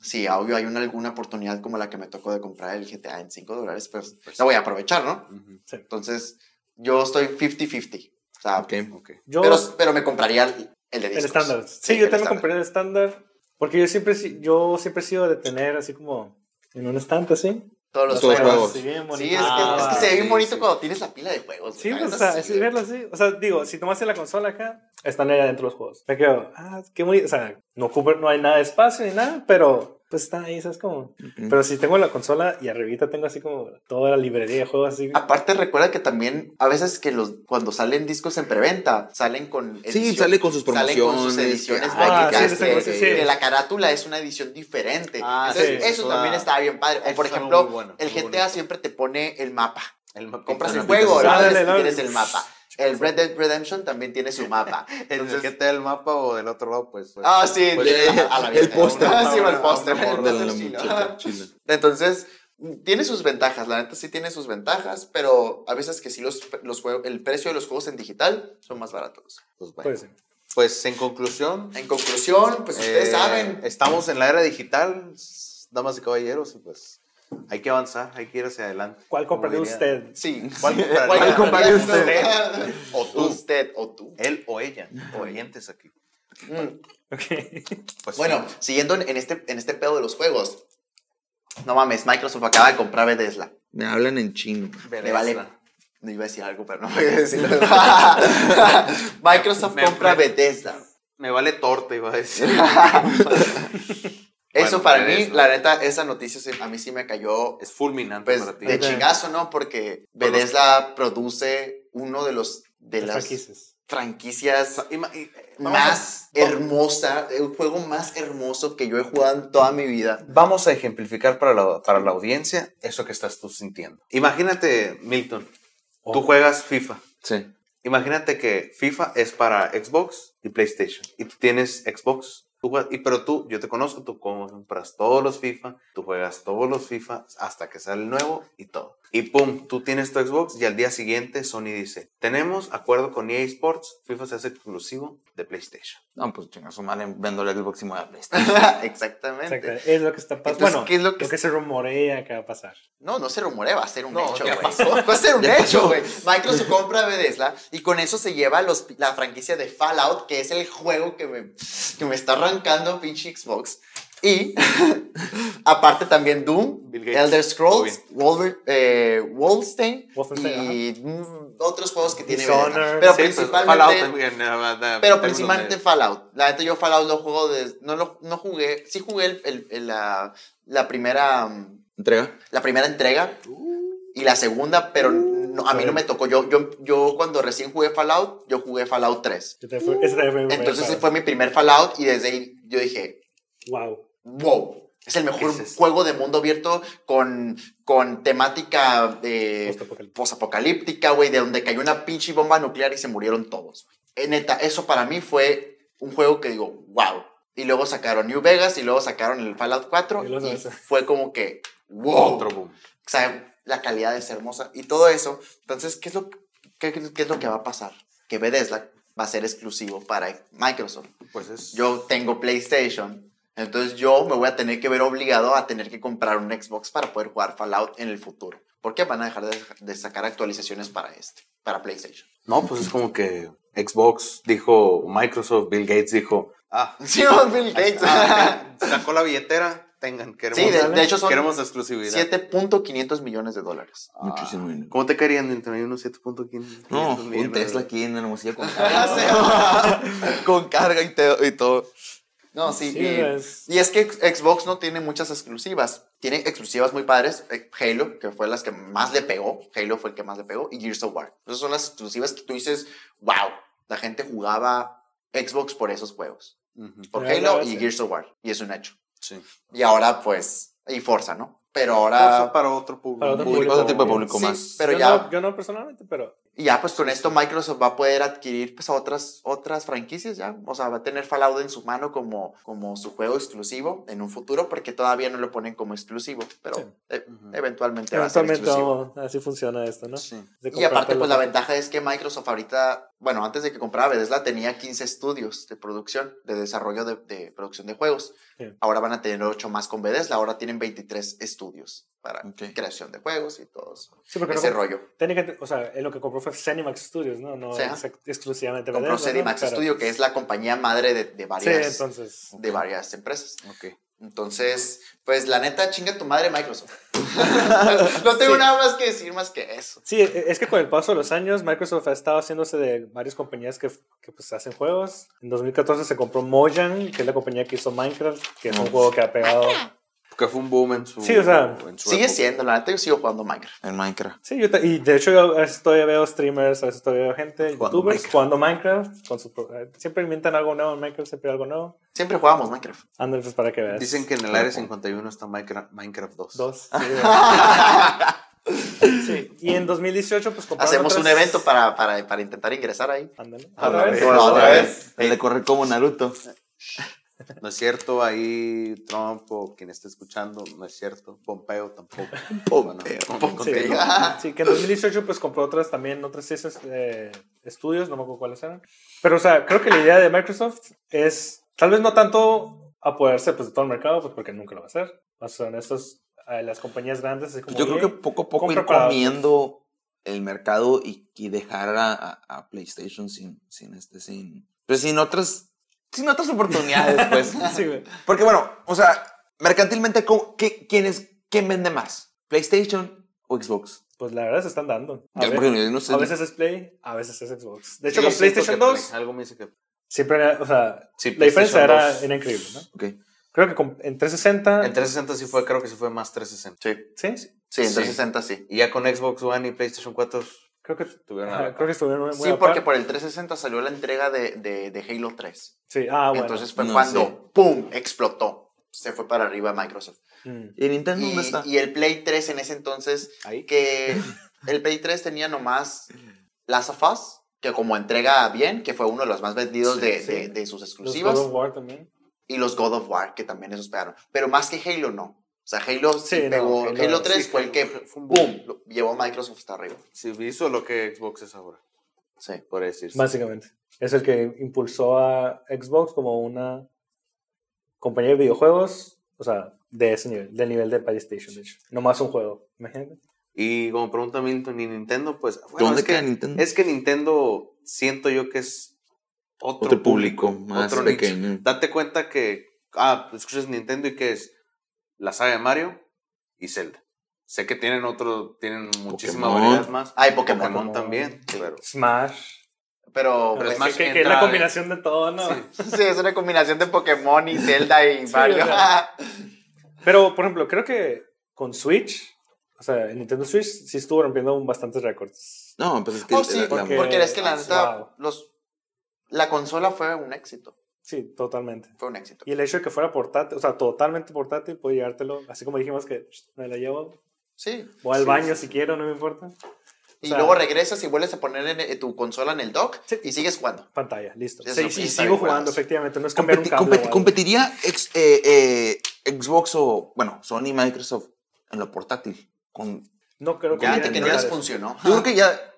si obvio hay una, alguna oportunidad como la que me tocó de comprar el GTA en 5 dólares, pues, Pues la voy a aprovechar, ¿no? Ujú. Entonces, yo estoy 50-50. O sea, Ok. Ok. Yo, pero, pero me compraría el, el de el discos. estándar. Sí, Sí, yo el también compré el estándar. Porque yo siempre, yo siempre he sido de tener así como en un estante así. Todos los Todos juegos. juegos. Sí, es que, Ah, es que se ve bien sí, bonito sí. cuando tienes la pila de juegos. Sí, pues, o sea, sí, es verlo así. O sea, digo, si tomas en la consola acá, están ahí adentro los juegos. Me quedo, ah, qué bonito. O sea, no, ocupa- no hay nada de espacio ni nada, pero pues están ahí, ¿sabes cómo? Pero si tengo la consola y arribita tengo así como toda la librería de juegos así. Aparte, recuerda que también a veces que los cuando salen discos en preventa, salen con. Sí, sale con sus Salen con sus promociones, ediciones Ah, mágicas. sí, sí, sí, que la carátula es una edición diferente. Ah, Entonces, sí, eso también está bien padre. O por ejemplo, bueno, el GTA siempre te pone el mapa. El Compras el juego, Ah, ¿no? dale, dale. tienes el mapa. El Red Dead Redemption también tiene su mapa. El Entonces- GTA del mapa o del otro lado, pues. pues, Ah, sí, pues, de- a- a la el póster. Ah, sí, el póster. el. Entonces, tiene sus ventajas, la neta sí tiene sus ventajas, pero a veces que sí los, los juegos, el precio de los juegos en digital son más baratos. pues, bueno. Pues sí. Pues en conclusión, En conclusión, pues ustedes eh, saben, Estamos en la era digital, damas y caballeros, y pues hay que avanzar, hay que ir hacia adelante. ¿Cuál compraría usted? sí. ¿Cuál compraría? ¿Cuál compraría usted? O tú. Usted o tú. Él o ella, oyentes aquí. Mm. Ok. Pues Bueno, sí. siguiendo en en este, en este pedo de los juegos. No mames, Microsoft acaba de comprar Bethesda. Me hablan en chino. Me vale. No iba a decir algo, pero no voy a decirlo. Microsoft Me- compra me- Bethesda. Me vale torta, iba a decir. Eso Bueno, para mí, la neta, esa noticia a mí sí me cayó Es fulminante pues, para ti. de chingazo, ¿no? Porque Bethesda produce uno de los de Las las franquicias. vamos a- más hermosa, el juego más hermoso que yo he jugado en toda mi vida. Vamos a ejemplificar para la, para la audiencia eso que estás tú sintiendo. Imagínate, Milton, tú Oh. juegas FIFA. Sí. Imagínate que FIFA es para Xbox y PlayStation. Y tú tienes Xbox. Tú juegas- y, pero tú, yo te conozco, tú compras todos los FIFA, tú juegas todos los FIFA hasta que sale el nuevo y todo. Y pum, tú tienes tu Xbox y al día siguiente Sony dice, tenemos acuerdo con EA Sports, FIFA se hace exclusivo de PlayStation. No, pues chingas, su madre vendo el Xbox y voy a PlayStation. Exactamente. Exacto. Es lo que está pasando. Bueno, ¿qué es lo que- se rumorea que va a pasar. No, no se rumorea, va a ser un No, hecho, güey. pasó. Va a ser un hecho, güey. Microsoft compra Bethesda y con eso se lleva los, la franquicia de Fallout, que es el juego que me, que me está arrancando pinche Xbox. Y aparte también Doom, Bill Gates. Elder Scrolls. Wolver, eh, Wolfenstein Wolfenstein, y mm, otros juegos que tiene. Pero Sí, pues, principalmente... Fallout Pero principalmente de- Fallout. La neta, yo Fallout lo juego de. No, lo, no jugué. Sí jugué el, el- el- la, la primera. mm, ¿Entrega? La primera entrega. Y la segunda, pero no, a mí no me tocó. Yo, yo, yo cuando recién jugué Fallout, yo jugué Fallout 3. Yo te fue- ese Entonces ese fue mi primer Fallout y desde ahí yo dije, Wow. wow. Es el mejor ¿Qué es juego de mundo abierto con, con temática de Postapocalíptico. posapocalíptica, güey, de donde cayó una pinche bomba nuclear y se murieron todos. Eh, neta, eso para mí fue un juego que digo, wow. Y luego sacaron New Vegas y luego sacaron el Fallout 4 Y luego y eso. fue como que, wow. Otro boom. O sea, la calidad es hermosa y todo eso. Entonces, ¿qué es lo, qué, qué es lo que va a pasar? Que Bethesda va a ser exclusivo para Microsoft. Pues es. Yo tengo PlayStation, entonces yo me voy a tener que ver obligado a tener que comprar un Xbox para poder jugar Fallout en el futuro. ¿Por qué van a dejar de, de sacar actualizaciones para este, para PlayStation? No, pues es como que Xbox dijo, Microsoft, Bill Gates dijo, ah, Sí, no, Bill Gates. ah, sacó la billetera, tengan. Queremos, Sí, de, de hecho son queremos exclusividad. 7.500 millones de dólares. Ah, Muchísimo dinero. ¿Cómo te querían Nintendo? Unos 7.500 No, millones. un Tesla aquí en Hermosillo con carga. con carga y, te- y todo. No, sí. Sí, y, es- y es que Xbox no tiene muchas exclusivas. Tiene exclusivas muy padres. eh, Halo, que fue las que más le pegó. Halo fue el que más le pegó. Y Gears of War. Esas son las exclusivas que tú dices, wow, la gente jugaba Xbox por esos juegos. Por Halo y sí. Gears of War. Y es un hecho. Sí. Y ahora, pues, y Forza, ¿no? Pero ahora... para otro público. Para otro Público, público. otro tipo de público Sí, más. pero yo ya... No, yo no personalmente, pero. Y ya, pues con esto Microsoft va a poder adquirir pues, a otras, otras franquicias ya. O sea, va a tener Fallout en su mano como, como su juego exclusivo en un futuro, porque todavía no lo ponen como exclusivo. Pero Sí. Ujú. eventualmente va a ser Eventualmente exclusivo. vamos, así funciona esto, ¿no? Sí. Y aparte, pues la ventaja es que Microsoft ahorita, bueno, antes de que comprara Bethesda, tenía 15 estudios de producción, de desarrollo de, de producción de juegos. Sí. Ahora van a tener 8 más con Bethesda, ahora tienen 23 estudios para Ok. creación de juegos y todo eso. Sí, porque no ese comp- rollo. técnicamente, o sea, en lo que compró fue Zenimax Studios, ¿no? No Sí, ex- exclusivamente Compró Bethesda, ¿no? Zenimax Pero- Studio, que es la compañía madre de, de Sí, varias, entonces. de varias empresas. Ok. Entonces, pues la neta, chinga tu madre Microsoft. no tengo Sí. nada más que decir más que eso. Sí, e- es que con el paso de los años, Microsoft ha estado haciéndose de varias compañías que, que pues, hacen juegos. En 2014 se compró Mojang, que es la compañía que hizo Minecraft, que es un juego que ha pegado. Que fue un boom en su. Sí, o sea, Sigue época. siendo, la neta, yo sigo jugando Minecraft. En Minecraft. Sí, yo y de hecho yo a veces todavía veo streamers, a veces todavía veo gente, Jugando youtubers Minecraft. jugando Minecraft. Con su, eh, siempre inventan algo nuevo en Minecraft, siempre algo nuevo. Siempre jugábamos Minecraft. Ándale, pues para que veas. Dicen que en el área 51 está Minecraft, Minecraft 2. Dos. Sí, Sí, Y en 2018, pues Hacemos un evento para, para, para intentar ingresar ahí. Ándale. A ¿Otra vez? vez. Otra vez. El de correr como Naruto. No es cierto, ahí Trump o quien esté escuchando, no es cierto. Pompeo tampoco. Pompeo. Bueno, Sí, Ok. sí, que en 2018 pues compró otras también, otras seis eh, estudios, no me acuerdo cuáles eran. Pero, o sea, creo que la idea de Microsoft es, tal vez no tanto apoderarse pues, de todo el mercado, pues porque nunca lo va a hacer. O sea, en estos, eh, las compañías grandes, así como Yo creo que poco a poco ir comiendo el mercado y, y dejar a, a- a PlayStation sin, sin este, sin, pues sin otras, sin otras oportunidades, pues. Sí, güey. Porque bueno, o sea, mercantilmente, ¿cómo- qué, quién, es, ¿quién vende más? ¿PlayStation o Xbox? Pues la verdad se están dando. A, Yo, ve- porque yo no sé. a veces es Play, a veces es Xbox. De hecho, Yo con PlayStation que 2 Play, Algo me dice que. siempre era, o sea, Sí, la diferencia era, 2. era increíble, ¿no? Ok. Creo que con- en 360... En 360 sí fue, creo que sí fue más 360. Sí, Sí, sí, en Sí. 360 sí. Y ya con Xbox One y PlayStation 4 creo que, tuvieron ajá, creo que estuvieron muy, muy Sí, a porque par. por el 360 salió la entrega de, de, de Halo 3. Sí, ah, bueno. Entonces fue No, cuando, sí. ¡pum!, explotó. Se fue para arriba Microsoft. Mm. ¿Y Nintendo Y, dónde está? y el Play 3 en ese entonces, ahí. que el Play 3 tenía nomás Last of Us, que como entrega bien, que fue uno de los más vendidos Sí, de, sí. de- de sus Los exclusivas. God of War también. y los God of War, que también esos pegaron. Pero más que Halo, no. O sea, Halo sí, Sí, no, pegó. Halo- Halo, 3 sí, fue el que, fue- un boom. llevó a Microsoft hasta arriba. Sí, hizo lo que Xbox es ahora, Sí. por decirse. Básicamente. Es el que impulsó a Xbox como una compañía de videojuegos, o sea, de ese nivel, del nivel de PlayStation, de hecho. No más un juego, imagínate. Y como pregunta Milton, ¿y Nintendo? Pues, bueno, ¿Dónde es que, queda Nintendo? Es que Nintendo siento yo que es otro, Otro público, más otro nicho. pequeño. Date cuenta que, ah, escuchas Nintendo y que es la saga de Mario y Zelda. Sé que tienen otro, tienen muchísima Pokémon. variedad más. Ay, Pokémon. Pokémon también, pero Smash. Pero, Pero pues, Smash que, que- que es la combinación de todo, ¿no? sí, es una combinación de Pokémon y Zelda y Sí, Mario. o sea. Pero, por ejemplo, creo que con Switch, o sea, en Nintendo Switch sí estuvo rompiendo bastantes récords. No, pues es que. oh, sí, la- porque- porque es que la Ah, neta, wow. los, la consola fue un éxito. Sí, totalmente. Fue un éxito. Y el hecho de que fuera portátil, o sea, totalmente portátil, puede llevártelo, así como dijimos que me la llevo, Sí. voy al Sí, baño sí, si quiero, no me importa. Y O sea, luego regresas y vuelves a poner en, en tu consola en el dock Sí. y sigues jugando. Pantalla, listo. Sí, sí sigo jugando, efectivamente. No es cambiar un competi- cable. o algo. ¿Competiría ex- eh, eh, Xbox o, bueno, Sony y Microsoft en lo portátil? Con, No creo que Ya, les funcionó. yo creo que ya.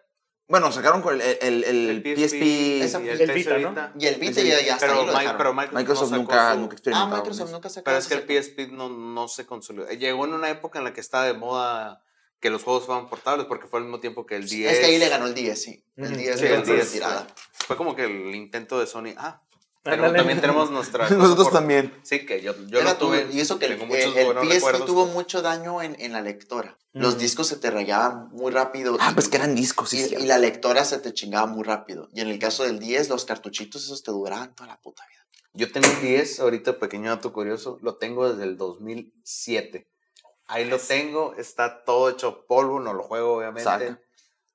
Bueno, sacaron con el, el, el, el PSP. esa- y el PS Vita, ¿no? Y el Vita ya, ya hasta Pero, ahí lo Mi- dejaron. pero Microsoft, Microsoft no nunca, su- nunca Ah, experimentado. Microsoft con eso. nunca sacó Pero es que el PSP no, no se consolidó. Llegó en una época en la que estaba de moda que los juegos fueran portables porque fue al mismo tiempo que el 10. Es que ahí le ganó el 10, sí. El Ujú. 10 Sí, le el ganó la 10. tirada. Fue como que el intento de Sony. Ah, Pero también tenemos nuestra. Nosotros por- también. Sí, que yo, yo lo tuve. tu- y eso que el, tengo muchos el- el PSP recuerdos. tuvo mucho daño en, en la lectora. Los Mm. discos se te rayaban muy rápido. Ah, y- pues que eran discos, sí. y, cierto. y la lectora se te chingaba muy rápido. Y en el caso del 10, los cartuchitos esos te duraban toda la puta vida. Yo tengo un 10, ahorita pequeño dato curioso, lo tengo desde el 2007. Ahí lo tengo, está todo hecho polvo, no lo juego obviamente. Saca.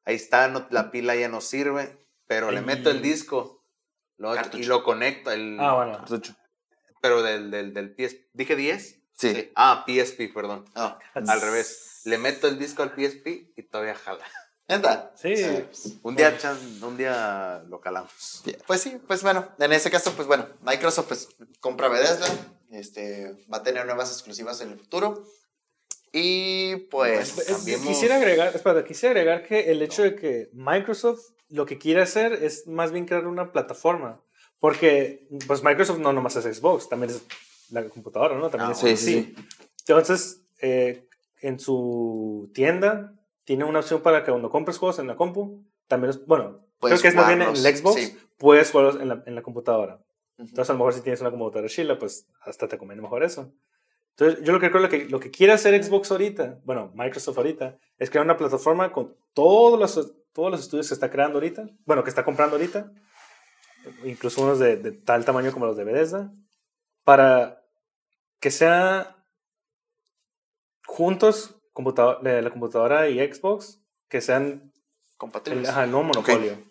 Ahí está, no- la pila ya no sirve, pero le meto el disco lo- y lo conecto. El, Ah, bueno. Cartucho. Pero del, del, del PS, ¿dije 10? Sí. Sí. Ah, PSP, perdón. Ah, Al revés. Le meto el disco al PSP y todavía jala. ¿Neta? Sí. Un día, chan- un día lo calamos. Pues sí, pues bueno, en ese caso, pues bueno, Microsoft pues compra Bethesda, este, va a tener nuevas exclusivas en el futuro. Y pues... Cambiemos- Quisiera agregar, espera, quisiera agregar que el hecho de que Microsoft lo que quiere hacer es más bien crear una plataforma. Porque pues Microsoft no nomás es Xbox, también es la computadora, ¿no? También Ah, es sí, sí, Entonces, eh, en su tienda tiene una opción para que cuando compres juegos en la compu, también es, bueno, Puedes creo que es más bien en el Xbox, sí. puedes jugarlos en la, en la computadora. Ujú. Entonces, a lo mejor si tienes una computadora chila, pues hasta te conviene mejor eso. Entonces, yo lo que creo lo que, lo que quiere hacer Xbox ahorita, bueno, Microsoft ahorita, es crear una plataforma con todos los, todos los estudios que está creando ahorita, bueno, que está comprando ahorita, incluso unos de, de tal tamaño como los de Bethesda, para que sea juntos computador, la computadora y Xbox, que sean compatibles. ajá, nuevo monopolio.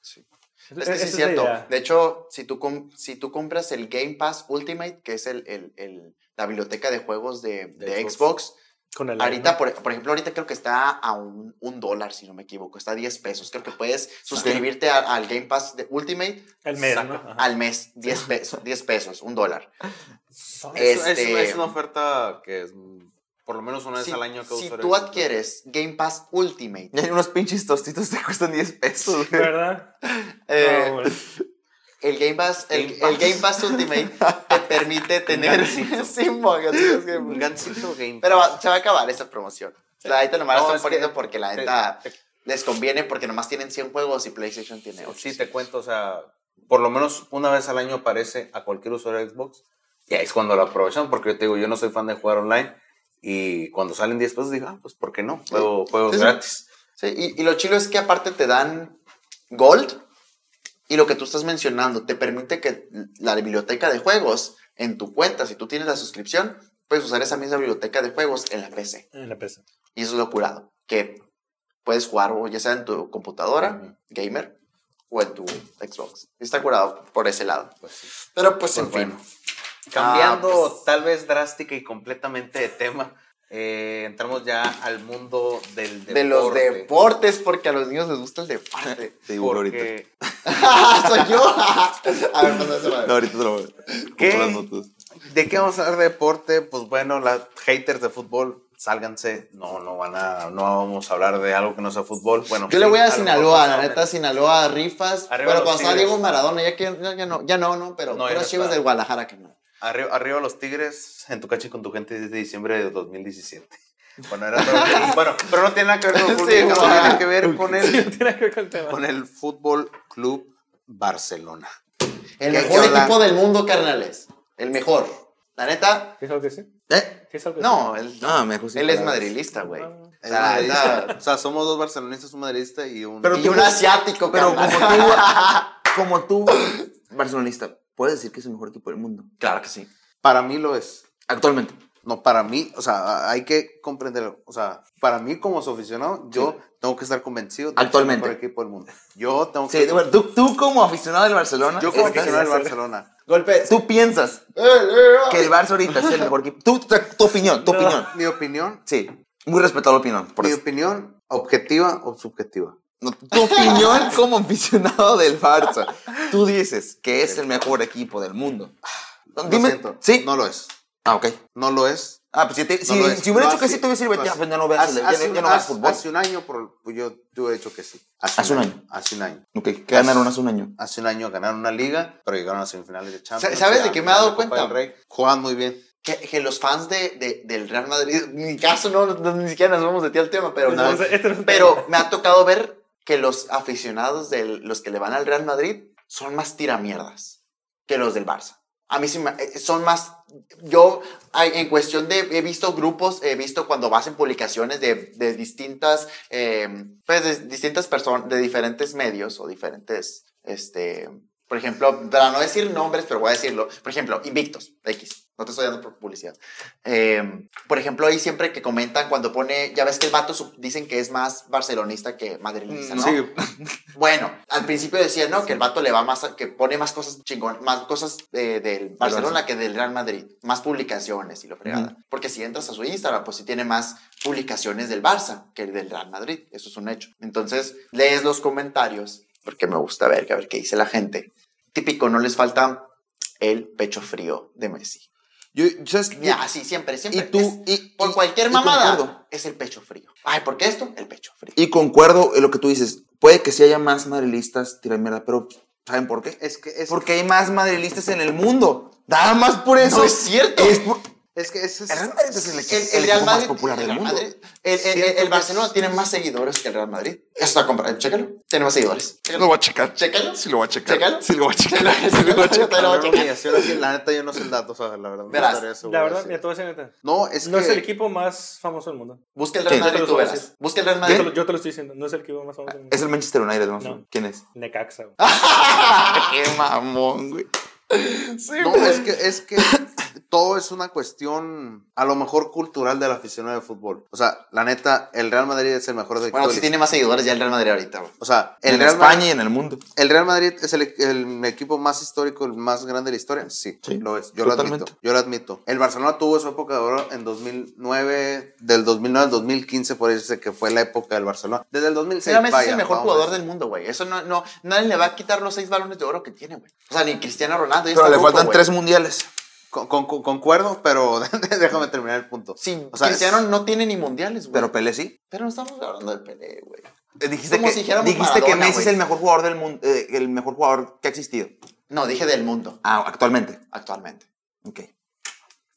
Sí. Esa- Es que sí es cierto. De hecho, si tú, si tú compras el Game Pass Ultimate, que es el, el- el- la biblioteca de juegos de, De de Xbox. Xbox, Con el ahorita, por, por ejemplo, ahorita creo que está a un, un dólar, si no me equivoco, está a 10 pesos. Creo que puedes suscribirte a- al Game Pass de Ultimate el mes, Saca. ¿no? Al mes, 10 pesos, 10 pesos, un dólar. Son- Es, es- Este- es una oferta que es, por lo menos una vez Si, al año que si tú adquieres Game Pass Ultimate, Y hay unos pinches tostitos que cuestan 10 pesos, güey. ¿Verdad? eh, No. El Game Pass, el, Game Pass. el Game Pass Ultimate te permite tener. Sí, Game Un Pass. gancito. Pero se va a acabar esa promoción. La neta nomás No, la es están poniendo que porque la neta te- les conviene porque nomás tienen 100 juegos y PlayStation tiene 8. Sí, te cuento, o sea, por lo menos una vez al año aparece a cualquier usuario de Xbox. Y ahí es cuando lo aprovechan, porque yo te digo, yo no soy fan de jugar online. Y cuando salen 10 pesos, digo, ah, pues, ¿por qué no? Juego, juegos Sí, sí. gratis. Sí, y, y lo chido es que aparte te dan Gold y lo que tú estás mencionando te permite que la biblioteca de juegos en tu cuenta, si tú tienes la suscripción, puedes usar esa misma biblioteca de juegos en la PC. En la PC. Y eso es lo curado, que puedes jugar ya sea en tu computadora, gamer, o en tu Xbox. Está curado por ese lado. Pues sí. Pero pues, Pues en bueno. fin. Cambiando Ah, pues. tal vez drástica y completamente de tema, eh, entramos ya al mundo del deporte. De los deportes, porque a los niños les gusta el deporte. Te digo ahorita. Porque Soy yo. a ver, pasa eso. No, ahorita te lo voy ¿Qué? ¿De qué vamos a hablar de deporte? Pues bueno, las haters de fútbol, sálganse. No, no van a, no vamos a hablar de algo que no sea fútbol. Bueno, Yo le sí, voy a lo Sinaloa, la a neta. Sinaloa, rifas. Arriba pero cuando estaba. Diego Maradona, ya, que, ya, ya no, ya no, no, pero No, puras chivas del Guadalajara que no. Arriba, arriba los Tigres, en tu cacho y con tu gente desde diciembre de 2017. Bueno, era todo- bueno, pero no tiene nada que ver con el fútbol, Sí, no tiene que ver con Sí, el, no tiene que ver con el tema. con el Fútbol Club Barcelona. El ¿Qué hay mejor equipo del mundo, carnales. El mejor. La neta, ¿Qué es algo que sí? ¿Eh? ¿Qué es algo que no, él, Ah, me dejó sin él es madrilista, güey. Ah. O sea, la O sea, somos dos barcelonistas, un madridista y un... Pero y tú- un asiático, Pero carnal. como tú, como tú, barcelonista, puedes decir que es el mejor equipo del mundo. Claro que sí. Para mí lo es. Actualmente. No, para mí, o sea, hay que comprenderlo. O sea, para mí como su aficionado, yo tengo que estar convencido de que es el Actualmente. mejor equipo del mundo. Yo tengo que... Sí, bueno, tú, tú como aficionado del Barcelona, yo como aficionado del Barcelona. Golpe. tú piensas Eh, eh, que el Barça ahorita es el mejor equipo. Tú, tu, tu opinión, tu No. opinión. Mi opinión, Sí, muy respetable opinión. Por mi eso. opinión, objetiva o subjetiva. No, tu opinión como aficionado del Barça. Tú dices que es el mejor equipo del mundo. Lo Dime, siento, ¿sí? No lo es. Ah, ok. No lo es. Ah, pues si, te- No si, es. si hubiera No, dicho que sí, te hubiera no, dicho, ya, pues ya no veas, hace- ya, hace ya un- no veas hace- fútbol. Hace un año, por, pues yo tuve hecho que sí. Hace un año. Hace un año. Ok, ¿qué ganaron hace un año? Hace un año ganaron una liga, pero llegaron a semifinales de Champions. ¿Sabes de llegaron qué me he dado de cuenta? Rey. Juegan muy bien. Que, que los fans de, de- del Real Madrid, en mi caso no, no- ni siquiera nos vamos de ti al tema, pero, No, no, este no es un pero me ha tocado ver que los aficionados de los que le van al Real Madrid son más tiramierdas. que los del Barça. A mí sí eh, son más. Yo, en cuestión de. He visto grupos, he visto cuando hacen publicaciones de, de distintas. eh, pues de distintas personas, de diferentes medios o diferentes. Este. Por ejemplo, para no decir nombres, pero voy a decirlo. Por ejemplo, Invictos, X. No te estoy dando publicidad. Eh, por ejemplo, ahí siempre que comentan cuando pone. Ya ves que el vato dicen que es más barcelonista que madrilista, ¿no? Sí, Bueno, al principio decía, ¿no? Que el vato le va más, a- que pone más cosas chingón, más cosas eh, del Barcelona que del Real Madrid, más publicaciones y lo fregada. Porque si entras a su Instagram, pues sí tiene más publicaciones del Barça que del Real Madrid, eso es un hecho. Entonces, lees los comentarios, porque me gusta ver, a ver qué dice la gente. Típico, no les falta el pecho frío de Messi. Yo, ¿sabes? Ya, sí, siempre, siempre. y tú, Es- y, por y- cualquier mamada, concuerdo. es el pecho frío. Ay, ¿por qué esto? El pecho frío. Y concuerdo en lo que tú dices. Puede que sí haya más madrilistas tiran mierda, pero ¿saben por qué? es que es, Porque hay más madrilistas en el mundo. Nada más por eso. No es cierto. Es por- es que ese es, El Real Madrid es el, El, equipo- el el Real Madrid, más popular el del Real mundo. Madrid- el, el- el- Siento el que Barcelona tiene más seguidores que el Real Madrid. Eso está comprado. Chécalo. Tiene más seguidores. Lo voy a checar. Chécalo. Sí lo voy a checar. Chécalo. Sí lo voy a checar. Sí lo voy a checar. lo voy a checar. la neta yo no sé el dato, la verdad. Verás, La verdad, mira, te voy a decir neta. No, es No es el equipo más famoso del mundo. Busca el Real. Madrid, Yo te tú verás. Busca el Real Madrid. yo te lo estoy diciendo, no es el equipo más famoso del mundo. Es el Manchester United, ¿no? No. ¿Quién es? Necaxa, güey. Qué mamón, güey. No, es que, es que todo es una cuestión, a lo mejor cultural del aficionado de fútbol. O sea, la neta, el Real Madrid es el mejor de Bueno, sí tiene más seguidores ya el Real Madrid ahorita. güey. O sea, el En Real España Madrid, y en el mundo. el Real Madrid es el, el equipo más histórico, el más grande de la historia. Sí, Sí, lo es. Yo lo admito. Yo lo admito. El Barcelona tuvo su época de oro en 2009, del 2009 al 2015, por eso dice que fue la época del Barcelona. Desde el 2006. Mira, Messi es el mejor jugador del mundo, güey. Eso no, no, nadie le va a quitar los seis balones de oro que tiene, güey. O sea, ni Cristiano Ronaldo. Pero está le faltan tres mundiales. Con- con- con- concuerdo, pero déjame terminar el punto. Sí, O sea, Cristiano es- no tiene ni mundiales, güey. Pero Pelé sí. Pero no estamos hablando de Pelé, güey. Eh, Dijiste Como que, si dijiste que Maradona, Messi güey. es el mejor jugador del mundo, eh, el mejor jugador que ha existido. No, dije del mundo, Ah, actualmente. actualmente. Ok.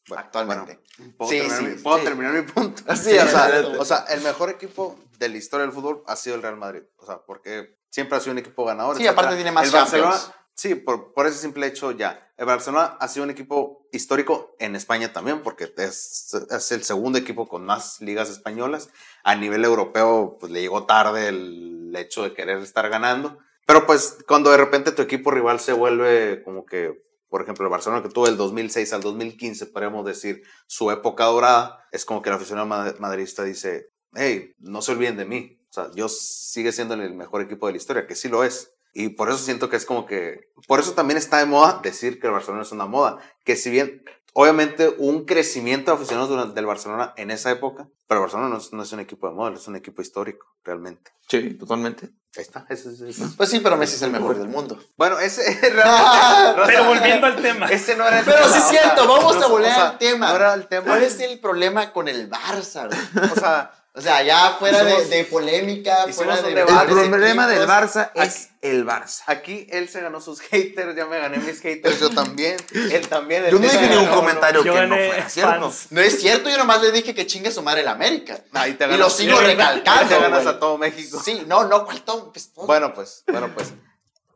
Bueno, actualmente. ¿Puedo, Sí, terminar, sí, mi, puedo sí. terminar mi punto? Sí, o, sea, o sea, el mejor equipo de la historia del fútbol ha sido el Real Madrid. O sea, porque siempre ha sido un equipo ganador. Sí, etcétera. aparte tiene más el Barcelona. Sí, por, por ese simple hecho ya. El Barcelona ha sido un equipo histórico en España también, porque es, es el segundo equipo con más ligas españolas. A nivel europeo, pues le llegó tarde el hecho de querer estar ganando. Pero pues cuando de repente tu equipo rival se vuelve como que, por ejemplo, el Barcelona que tuvo del 2006 al 2015, podríamos decir, su época dorada, es como que el aficionado mad- madridista dice, hey, no se olviden de mí. O sea, yo sigue siendo el mejor equipo de la historia, que sí lo es. Y por eso siento que es como que, por eso también está de moda decir que el Barcelona es una moda. Que si bien, obviamente, un crecimiento de aficionados durante el Barcelona en esa época, pero el Barcelona no es, no es un equipo de moda, es un equipo histórico, realmente. Sí, totalmente. Ahí está. ese es- ese es- Pues sí, pero Messi es el mejor del mundo. Bueno, ese realmente. Pero volviendo al tema. Ese no era el Pero tema, sí es o cierto, vamos a volver al tema. No era el tema. ¿Cuál es el problema con el Barça, güey? O sea, O sea, ya fuera de, Hicimos- de polémica, fuera un de... debate. El problema del. Barça es el Barça. aquí él se ganó sus haters, ya me gané mis haters, yo también. Él también. Yo no dije ningún ganó, comentario Yo que no fuera cierto. No es cierto, yo nomás le dije que chingue su madre el América. Ahí te y ganas- lo sigo te recalcando, Te ganas a todo México. Sí, no, no, ¿cuál todo? Pues, todo. Bueno, pues, bueno, pues.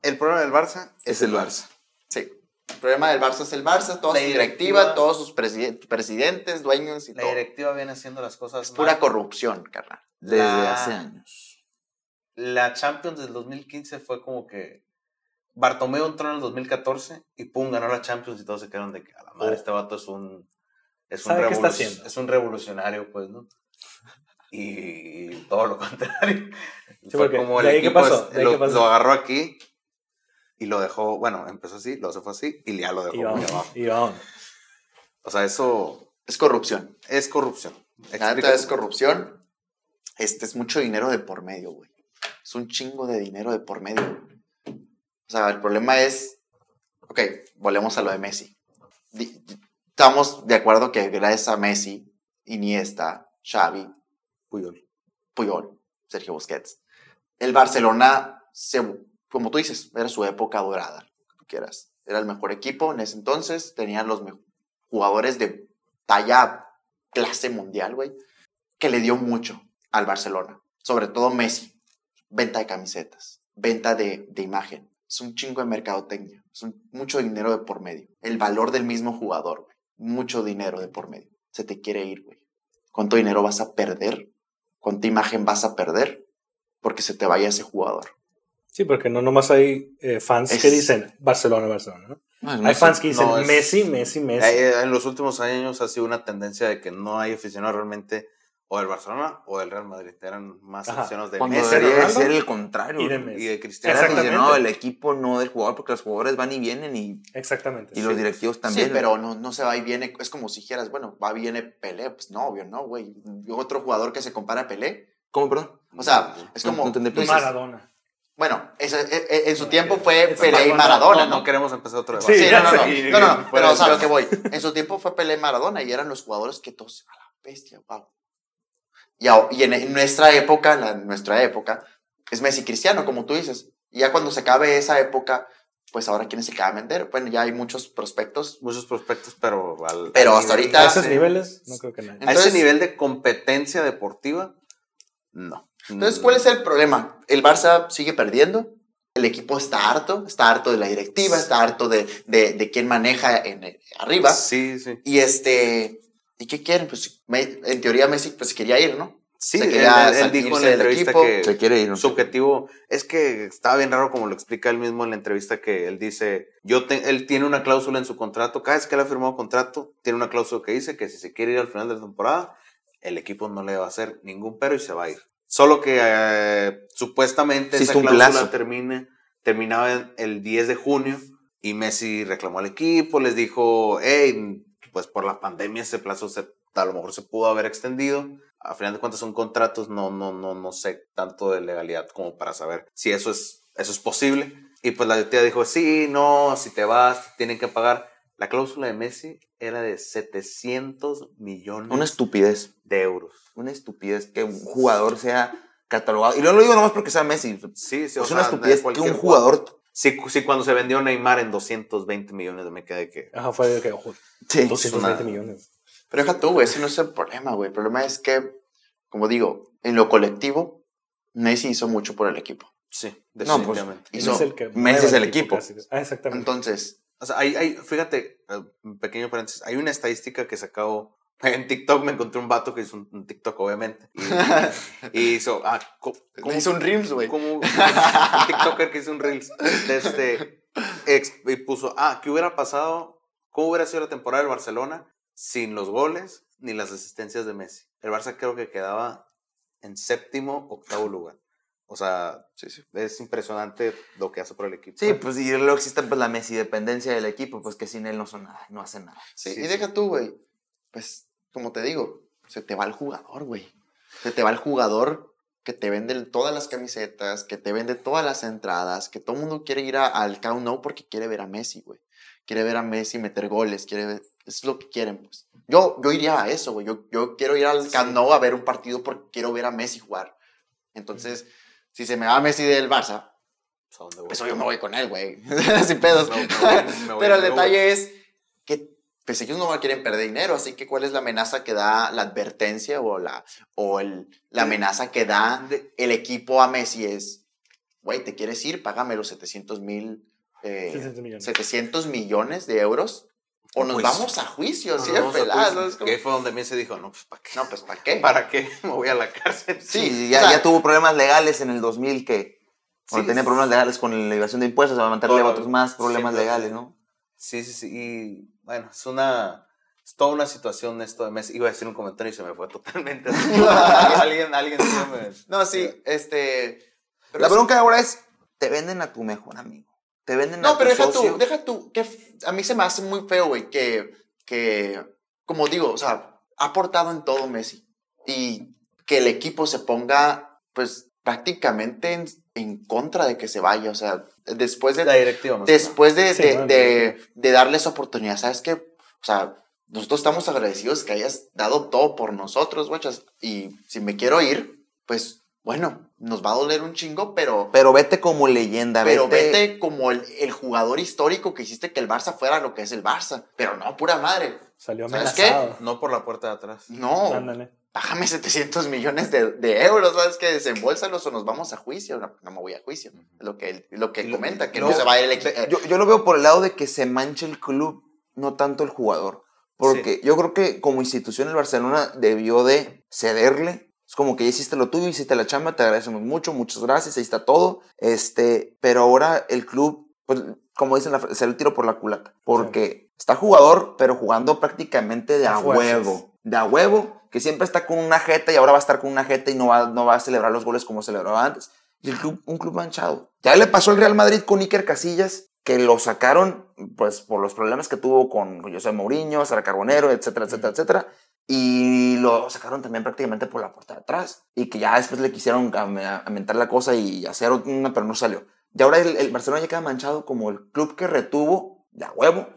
El problema del Barça Es el Barça. El problema del Barça es el Barça, toda La su directiva- directiva, todos sus preside- presidentes, dueños y La todo. directiva viene haciendo las cosas Es pura corrupción, carnal. Desde La- hace años. La Champions del 2015 fue como que Bartomeu entró en el 2014 y pum, ganó la Champions y todos se quedaron de que a la madre, Oh. este vato es un es un, es un revolucionario, pues, ¿no? Y todo lo contrario. Sí, Fue como el ¿de ahí qué equipo pasó? es- ¿De ahí lo, qué pasó? lo agarró aquí y lo dejó, bueno, empezó así, luego se fue así y ya lo dejó Y muy vamos, abajo. y vamos. O sea, eso Es corrupción. es corrupción. Explícate. es corrupción. Este es mucho dinero de por medio, güey. Es un chingo de dinero de por medio. O sea, el problema es. Ok, volvemos a lo de Messi. Di- Estamos de acuerdo que gracias a Messi, Iniesta, Xavi, Puyol. Puyol, Sergio Busquets, el Barcelona, se, como tú dices, era su época dorada, lo que tú quieras. Era el mejor equipo en ese entonces, tenían los jugadores de talla clase mundial, güey, que le dio mucho al Barcelona, sobre todo Messi. Venta de camisetas, venta de, de imagen. es un chingo de mercadotecnia. Es mucho dinero de por medio. El valor del mismo jugador. Mucho dinero de por medio. Se te quiere ir, güey. ¿Cuánto dinero vas a perder? ¿Cuánta imagen vas a perder? Porque se te vaya ese jugador. Sí, porque no nomás hay eh, fans Es- que dicen Barcelona, Barcelona, ¿no? No, es Hay Messi. fans que dicen No, es- Messi, Messi, Messi. Eh, en los últimos años ha sido una tendencia de que no hay aficionados realmente o del Barcelona o del Real Madrid. Eran más Ajá. aficionados de Cuando Messi debería de ser el contrario. y de ¿no? Messi. y de Cristiano. Aficionado del equipo, no del jugador, porque los jugadores van y vienen y, Exactamente. y los sí. directivos también. Sí, pero no, no se va y viene. Es como si dijeras, bueno, va y viene Pelé. Pues no, obvio, no, güey. Otro jugador que se compara a Pelé. ¿Cómo, perdón? O sea, es No- como. no entendí, tú dices, Maradona. Bueno, ese- e- e- en su tiempo fue Pelé y Maradona. No, ¿no? queremos empezar otra vez. Sí, no, no, no. No, no, pero o sea, eso. lo que voy. En su tiempo fue Pelé y Maradona y eran los jugadores que todos, a la bestia, wow. Y, a- y en, en nuestra época, la, nuestra época, es Messi Cristiano, como tú dices. Y ya cuando se acabe esa época, pues ahora quién se acaba de vender. Bueno, ya hay muchos prospectos. Muchos prospectos, pero al, Pero hasta nivel- ahorita- A esos niveles, no creo que nadie. A ese nivel de competencia deportiva, no. Entonces, ¿cuál es el problema? El Barça sigue perdiendo. El equipo está harto, está harto de la directiva, está harto de, de, de quién maneja en, eh, arriba. Sí, sí. Y este, ¿y qué quieren? Pues me- en teoría Messi pues quería ir, ¿no? Sí, Se él, quería él dijo en la entrevista equipo. que Se quiere ir. ¿no? su objetivo es que estaba bien raro como lo explica él mismo en la entrevista que él dice, yo te- él tiene una cláusula en su contrato, cada vez que él ha firmado contrato, tiene una cláusula que dice que si se quiere ir al final de la temporada, el equipo no le va a hacer ningún pero y se va a ir. Solo que eh, supuestamente Existe esa cláusula termine, terminaba en- el 10 de junio y Messi reclamó al equipo, les dijo, hey, pues por la pandemia ese plazo se, a lo mejor se pudo haber extendido. A final de cuentas son contratos, no, no, no, no sé tanto de legalidad como para saber si eso es, eso es posible. Y pues la directiva dijo, sí, no, si te vas, tienen que pagar. La cláusula de Messi era de 700 millones Una estupidez. de euros. Una estupidez que un jugador sea catalogado. Y no lo digo nomás porque sea Messi. Sí, sí, Es una estupidez que un jugador. Sí, sí, cuando se vendió Neymar en 220 millones, me quedé que... Ajá, fue de que, ojo, Sí. 220 una- millones. Pero deja tú, güey, ese no es el problema, güey. El problema es que, como digo, en lo colectivo, Messi hizo mucho por el equipo. Sí, pues, definitivamente. Hizo- Él es el que Messi es el equipo. casi. Ah, exactamente. Entonces, O sea, hay, hay, fíjate, eh, un pequeño paréntesis, hay una estadística que sacó en TikTok, me encontré un vato que hizo un, TikTok, obviamente, y, y hizo, ah, ¿cómo, hizo un Rims, güey. como un TikToker que hizo un Reels, este, ex- y puso, ah, ¿qué hubiera pasado? ¿Cómo hubiera sido la temporada del Barcelona sin los goles ni las asistencias de Messi? El Barça creo que quedaba en séptimo, octavo lugar. O sea, Sí, sí. es impresionante lo que hace por el equipo. Sí, pues y luego existe pues, la Messi dependencia del equipo, pues que sin él no son nada, no hace nada. Sí, Sí, y deja tú, güey. Pues, como te digo, se te va el jugador, güey. Se te va el jugador que te vende todas las camisetas, que te vende todas las entradas, que todo el mundo quiere ir a- al Nou porque quiere ver a Messi, güey. Quiere ver a Messi meter goles, quiere ver... Es lo que quieren, pues. Yo, yo iría a eso, güey. Yo, yo quiero ir al Camp Nou a ver un partido porque quiero ver a Messi jugar. Entonces, si se me va Messi del Barça, Pues, ¿a dónde voy? pues yo me voy con él, güey. Sin pedos. Pero el detalle es que pues ellos no quieren perder dinero, así que ¿cuál es la amenaza que da la advertencia o la, o el, la amenaza que da el equipo a Messi es, güey, ¿te quieres ir? Págame los 700 mil, eh, 700 millones. 700 millones de euros o nos Juicio. vamos a juicio, No, así no, de vamos a pelado, juicio. es como- Que fue donde Messi dijo, no, pues ¿para qué? No, pues ¿para qué? ¿Para qué me voy a la cárcel? Sí, Sí, o ya, sea- ya tuvo problemas legales en el 2000 que cuando Sí, tenía sí. problemas legales con la evasión de impuestos, se va a Todo- otros más problemas siempre. legales, ¿no? Sí, sí, sí. Y bueno, es una. Es toda una situación esto de Messi. Iba a decir un comentario y se me fue totalmente. alguien, alguien sí me. No, sí, este... pero la es- bronca ahora es, te venden a tu mejor amigo. Te venden a No, tu pero deja socio. tú, deja tú, que a mí se me hace muy feo, güey, que, que, como digo, o sea, ha aportado en todo Messi. Y que el equipo se ponga, pues, prácticamente en, en contra de que se vaya, o sea, después de, La directiva, después de, Sí, de, no, de- de darles oportunidad, ¿sabes qué? O sea, nosotros estamos agradecidos que hayas dado todo por nosotros, guachas, y si me quiero ir, pues, bueno, nos va a doler un chingo, pero... Pero vete como leyenda, Pero vete. vete como el, el jugador histórico que hiciste que el Barça fuera lo que es el Barça. Pero no, pura madre. Salió ¿Sabes amenazado. nada. No por la puerta de atrás. No. Ándale. bájame 700 millones de, de euros, ¿sabes? Que desembolsalos o nos vamos a juicio. No, no me voy a juicio. Es lo que, él- lo que comenta, que no, no se va a ir el Yo, yo lo veo por el lado de que se manche el club, no tanto el jugador. Porque yo creo que como institución el Barcelona debió de cederle. Es como que ya hiciste lo tuyo, hiciste la chamba, te agradecemos mucho, muchas gracias, ahí está todo. Este, pero ahora el club, pues, como dicen, la, se le tiro por la culata. Porque está jugador, pero jugando prácticamente de A huevo. De a huevo, que siempre está con una jeta y ahora va a estar con una jeta y no va, no va a celebrar los goles como celebraba antes. Y el club, un club manchado. Ya le pasó al Real Madrid con Iker Casillas, que lo sacaron pues por los problemas que tuvo con José Mourinho, Sara Carbonero, etcétera, etcétera, etcétera. Y lo sacaron también prácticamente por la puerta de atrás. Y que ya después le quisieron aumentar la cosa y hacer una, pero no salió. Y ahora el, el Barcelona ya queda manchado como el club que retuvo de a huevo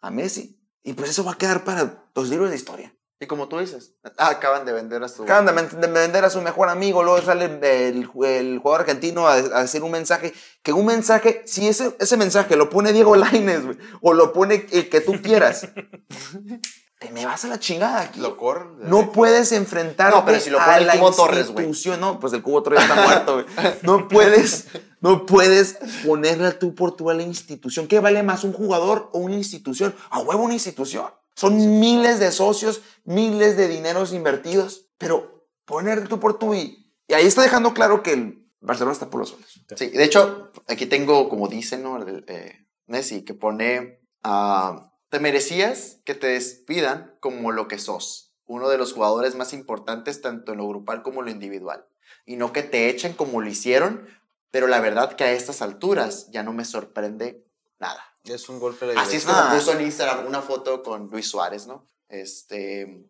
a Messi. Y pues eso va a quedar para los libros de historia. Y como tú dices, acaban de vender a su... Acaban de, vender a su mejor amigo, luego sale el, el jugador argentino a, a decir un mensaje, que un mensaje, si ese, ese mensaje lo pone Diego Lainez, güey, o lo pone el que tú quieras, te me vas a la chingada aquí. Lo corren. No puedes enfrentarte No, pero si lo a la Cubo Torres, güey. institución. No, pues el Cubo Torres está muerto, güey. No puedes, no puedes ponerle tú por tú a la institución. ¿Qué vale más, un jugador o una institución? A huevo una institución. Son miles de socios, miles de dineros invertidos, pero poner tú por tú y, y ahí está dejando claro que el Barcelona está por los suelos. Sí, de hecho, aquí tengo, como dice, ¿no? El, eh, Messi, que pone, ah, te merecías que te despidan como lo que sos, uno de los jugadores más importantes tanto en lo grupal como en lo individual, y no que te echen como lo hicieron, pero la verdad que a estas alturas ya no me sorprende nada. Es un golpe de Así es como Ah. puso en Instagram una foto con Luis Suárez, ¿no? Este,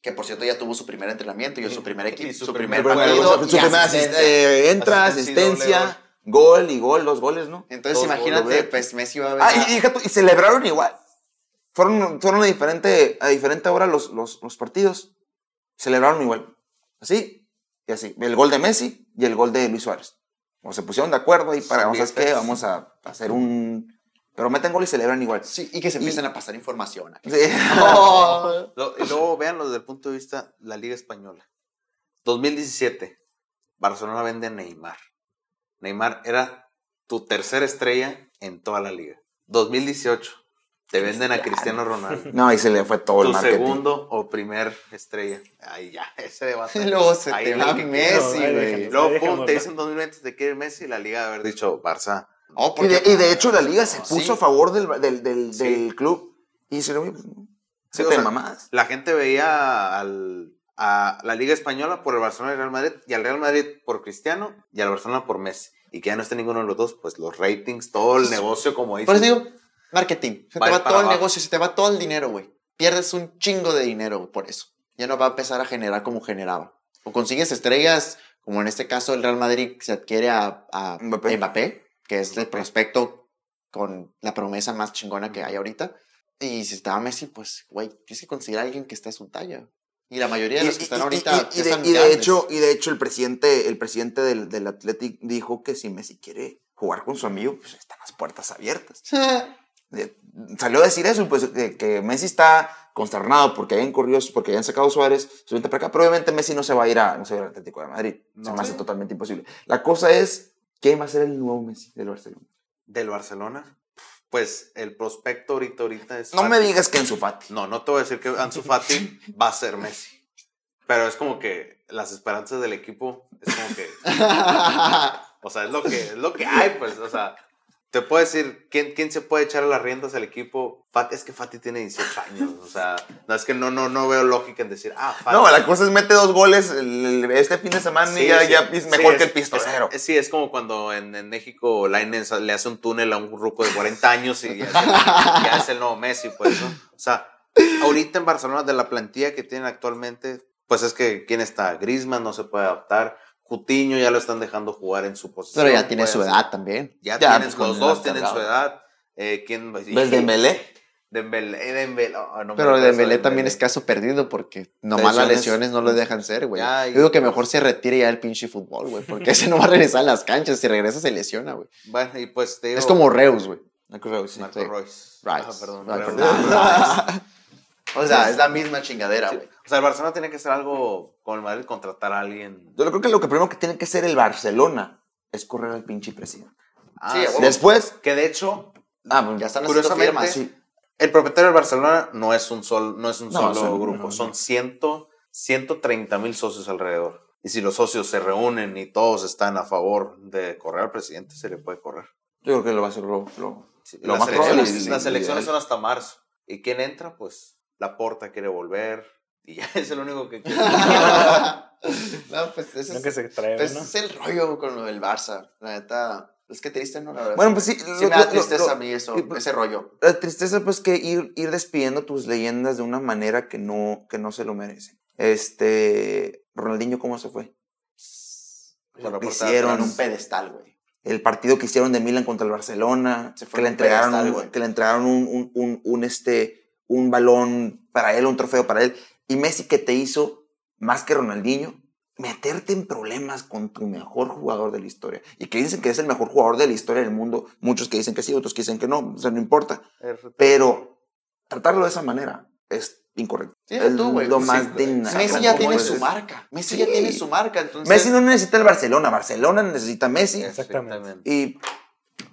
que por cierto ya tuvo su primer entrenamiento y su primer equipo, su, su primer, primer partido. Su y primera eh, entra, Asistencia asistencia, gol y gol, dos goles, ¿no? Entonces Dos imagínate, goles. pues Messi va a ver. Ah, y, y y celebraron igual. Fueron, fueron a, diferente, a diferente hora los, los, los partidos. Celebraron igual. Así y así. El gol de Messi y el gol de Luis Suárez. O se pusieron de acuerdo y para, Sí, ¿sabes qué? Vamos a hacer un... Pero meten gol y celebran igual. Sí, y que se Y- empiecen a pasar información. Sí. Oh. Lo- y luego véanlo desde el punto de vista la Liga Española. 2017, Barcelona vende a Neymar. Neymar era tu tercera estrella en toda la liga. 2018, te venden a Cristiano Ronaldo. No, ahí se le fue todo el Tu marketing. segundo o primer estrella. Ahí ya, ese debate. Luego se Ahí te va Messi, güey. Luego, pum, te dicen 2020 te quiere Messi y la liga de haber dicho Barça. Oh, Y de, y hecho la liga se Sí. puso a favor del, del, del, Sí. del club. Y se pues, no. Sí, te mamás. La gente veía al, a la Liga Española por el Barcelona y el Real Madrid, y al Real Madrid por Cristiano, y al Barcelona por Messi. Y que ya no esté ninguno de los dos, pues los ratings, todo el negocio, como dice. Por eso digo, marketing. Se Va te va todo el abajo. negocio, se te va todo el dinero, güey. Pierdes un chingo de dinero güey, por eso. Ya no va a empezar a generar como generaba. O consigues estrellas, como en este caso el Real Madrid se adquiere a, a Mbappé. Mbappé. que es el prospecto con la promesa más chingona que hay ahorita. Y si estaba Messi, pues, güey, tienes que conseguir a alguien que esté a su talla. Y la mayoría de los que están y- ahorita y- ya y de, están y de hecho, y de hecho el presidente, el presidente del, del Athletic dijo que si Messi quiere jugar con su amigo, pues están las puertas abiertas. Salió a decir eso, pues que, que Messi está consternado porque hayan corrido, porque hayan sacado Suárez, se para acá, pero obviamente Messi no se va a ir a, no se va a ir al Atlético de Madrid. se No. me hace totalmente imposible. La cosa es, ¿quién va a ser el nuevo Messi del Barcelona? Del Barcelona, pues el prospecto ahorita, ahorita es. No me Fati. digas que en su Fati. No, no te voy a decir que Ansu Fati va a ser Messi. Pero es como que las esperanzas del equipo es como que. O sea, es lo que, es lo que hay, pues. O sea, te puedo decir, ¿quién, quién se puede echar a las riendas al equipo? Fati, es que Fati tiene 18 años. O sea, no, es que no, no, no veo lógica en decir, ah, Fati. No, la cosa es mete dos goles el- este fin de semana y Sí, ya, sí. ya es mejor Sí, que el pistolero. es- sí, es como cuando en, en México Lainez le hace un túnel a un grupo de 40 años y ya es el, ya es el nuevo Messi, pues, ¿no? O sea, ahorita en Barcelona, de la plantilla que tienen actualmente, pues es que quién está, Griezmann no se puede adaptar, Cutiño ya lo están dejando jugar en su posición. Pero ya tiene puede su edad también. Ya, Ya, tienen, pues, los dos tienen su edad. Eh, ¿quién? ¿Ves Dembélé? Dembélé, Dembélé, oh, no Pero Dembélé de también es caso perdido porque nomás las Lesiones. no lo dejan ser, güey. Yo digo que mejor se retire ya el pinche fútbol, güey, porque ese no va a regresar a las canchas. Si regresa se lesiona, güey. Bueno, y pues te digo, Es como Reus, güey. No creo, sí. Marco sí. Royce. Rice. Ah, perdón. Ah, Reus. O sea, es la misma chingadera, güey. O sea, el Barcelona tiene que hacer algo con el Madrid, contratar a alguien. Yo creo que lo que primero que tiene que hacer el Barcelona es correr al pinche presidente. Ah, Sí, Después, Que de hecho, ah, Ya están haciendo Curiosamente, firmas. sí. el propietario del Barcelona no es un, sol, no es un No, solo son- grupo, no, no. son ciento, 130 mil socios alrededor. Y si los socios se reúnen y todos están a favor de correr al presidente, se le puede correr. Yo creo que lo va a hacer lo, lo, Sí, lo las, más elecciones, probable. las elecciones son hasta marzo. ¿Y quién entra? Pues la porta quiere volver. Y ya es el único que quiere. no, pues ese Lo es, que se trae, pues, ¿no? es el rollo con lo del Barça. La neta, es que triste, ¿no? La verdad. Bueno, pues sí. Sí lo- me da tristeza lo- a mí eso, y, pues, ese rollo. La tristeza, pues, que ir, ir despidiendo tus leyendas de una manera que no, que no se lo merecen. Este. Ronaldinho, ¿cómo se fue? Lo hicieron. En un pedestal, güey. El partido que hicieron de Milan contra el Barcelona. Se fue que le entregaron, pedestal, un, güey. que le entregaron un, un, un, un, este, un balón para él, un trofeo para él. Y Messi, que te hizo, más que Ronaldinho, meterte en problemas con tu mejor jugador de la historia. Y que dicen que es el mejor jugador de la historia del mundo. Muchos que dicen que sí, otros que dicen que no. O sea, no importa. Pero tratarlo de esa manera es incorrecto. Sí, es tú, güey. lo Sí, más güey. de Messi ya tiene su marca. Messi Sí. ya tiene su marca. Entonces, Messi no necesita el Barcelona. Barcelona necesita a Messi. Exactamente. Y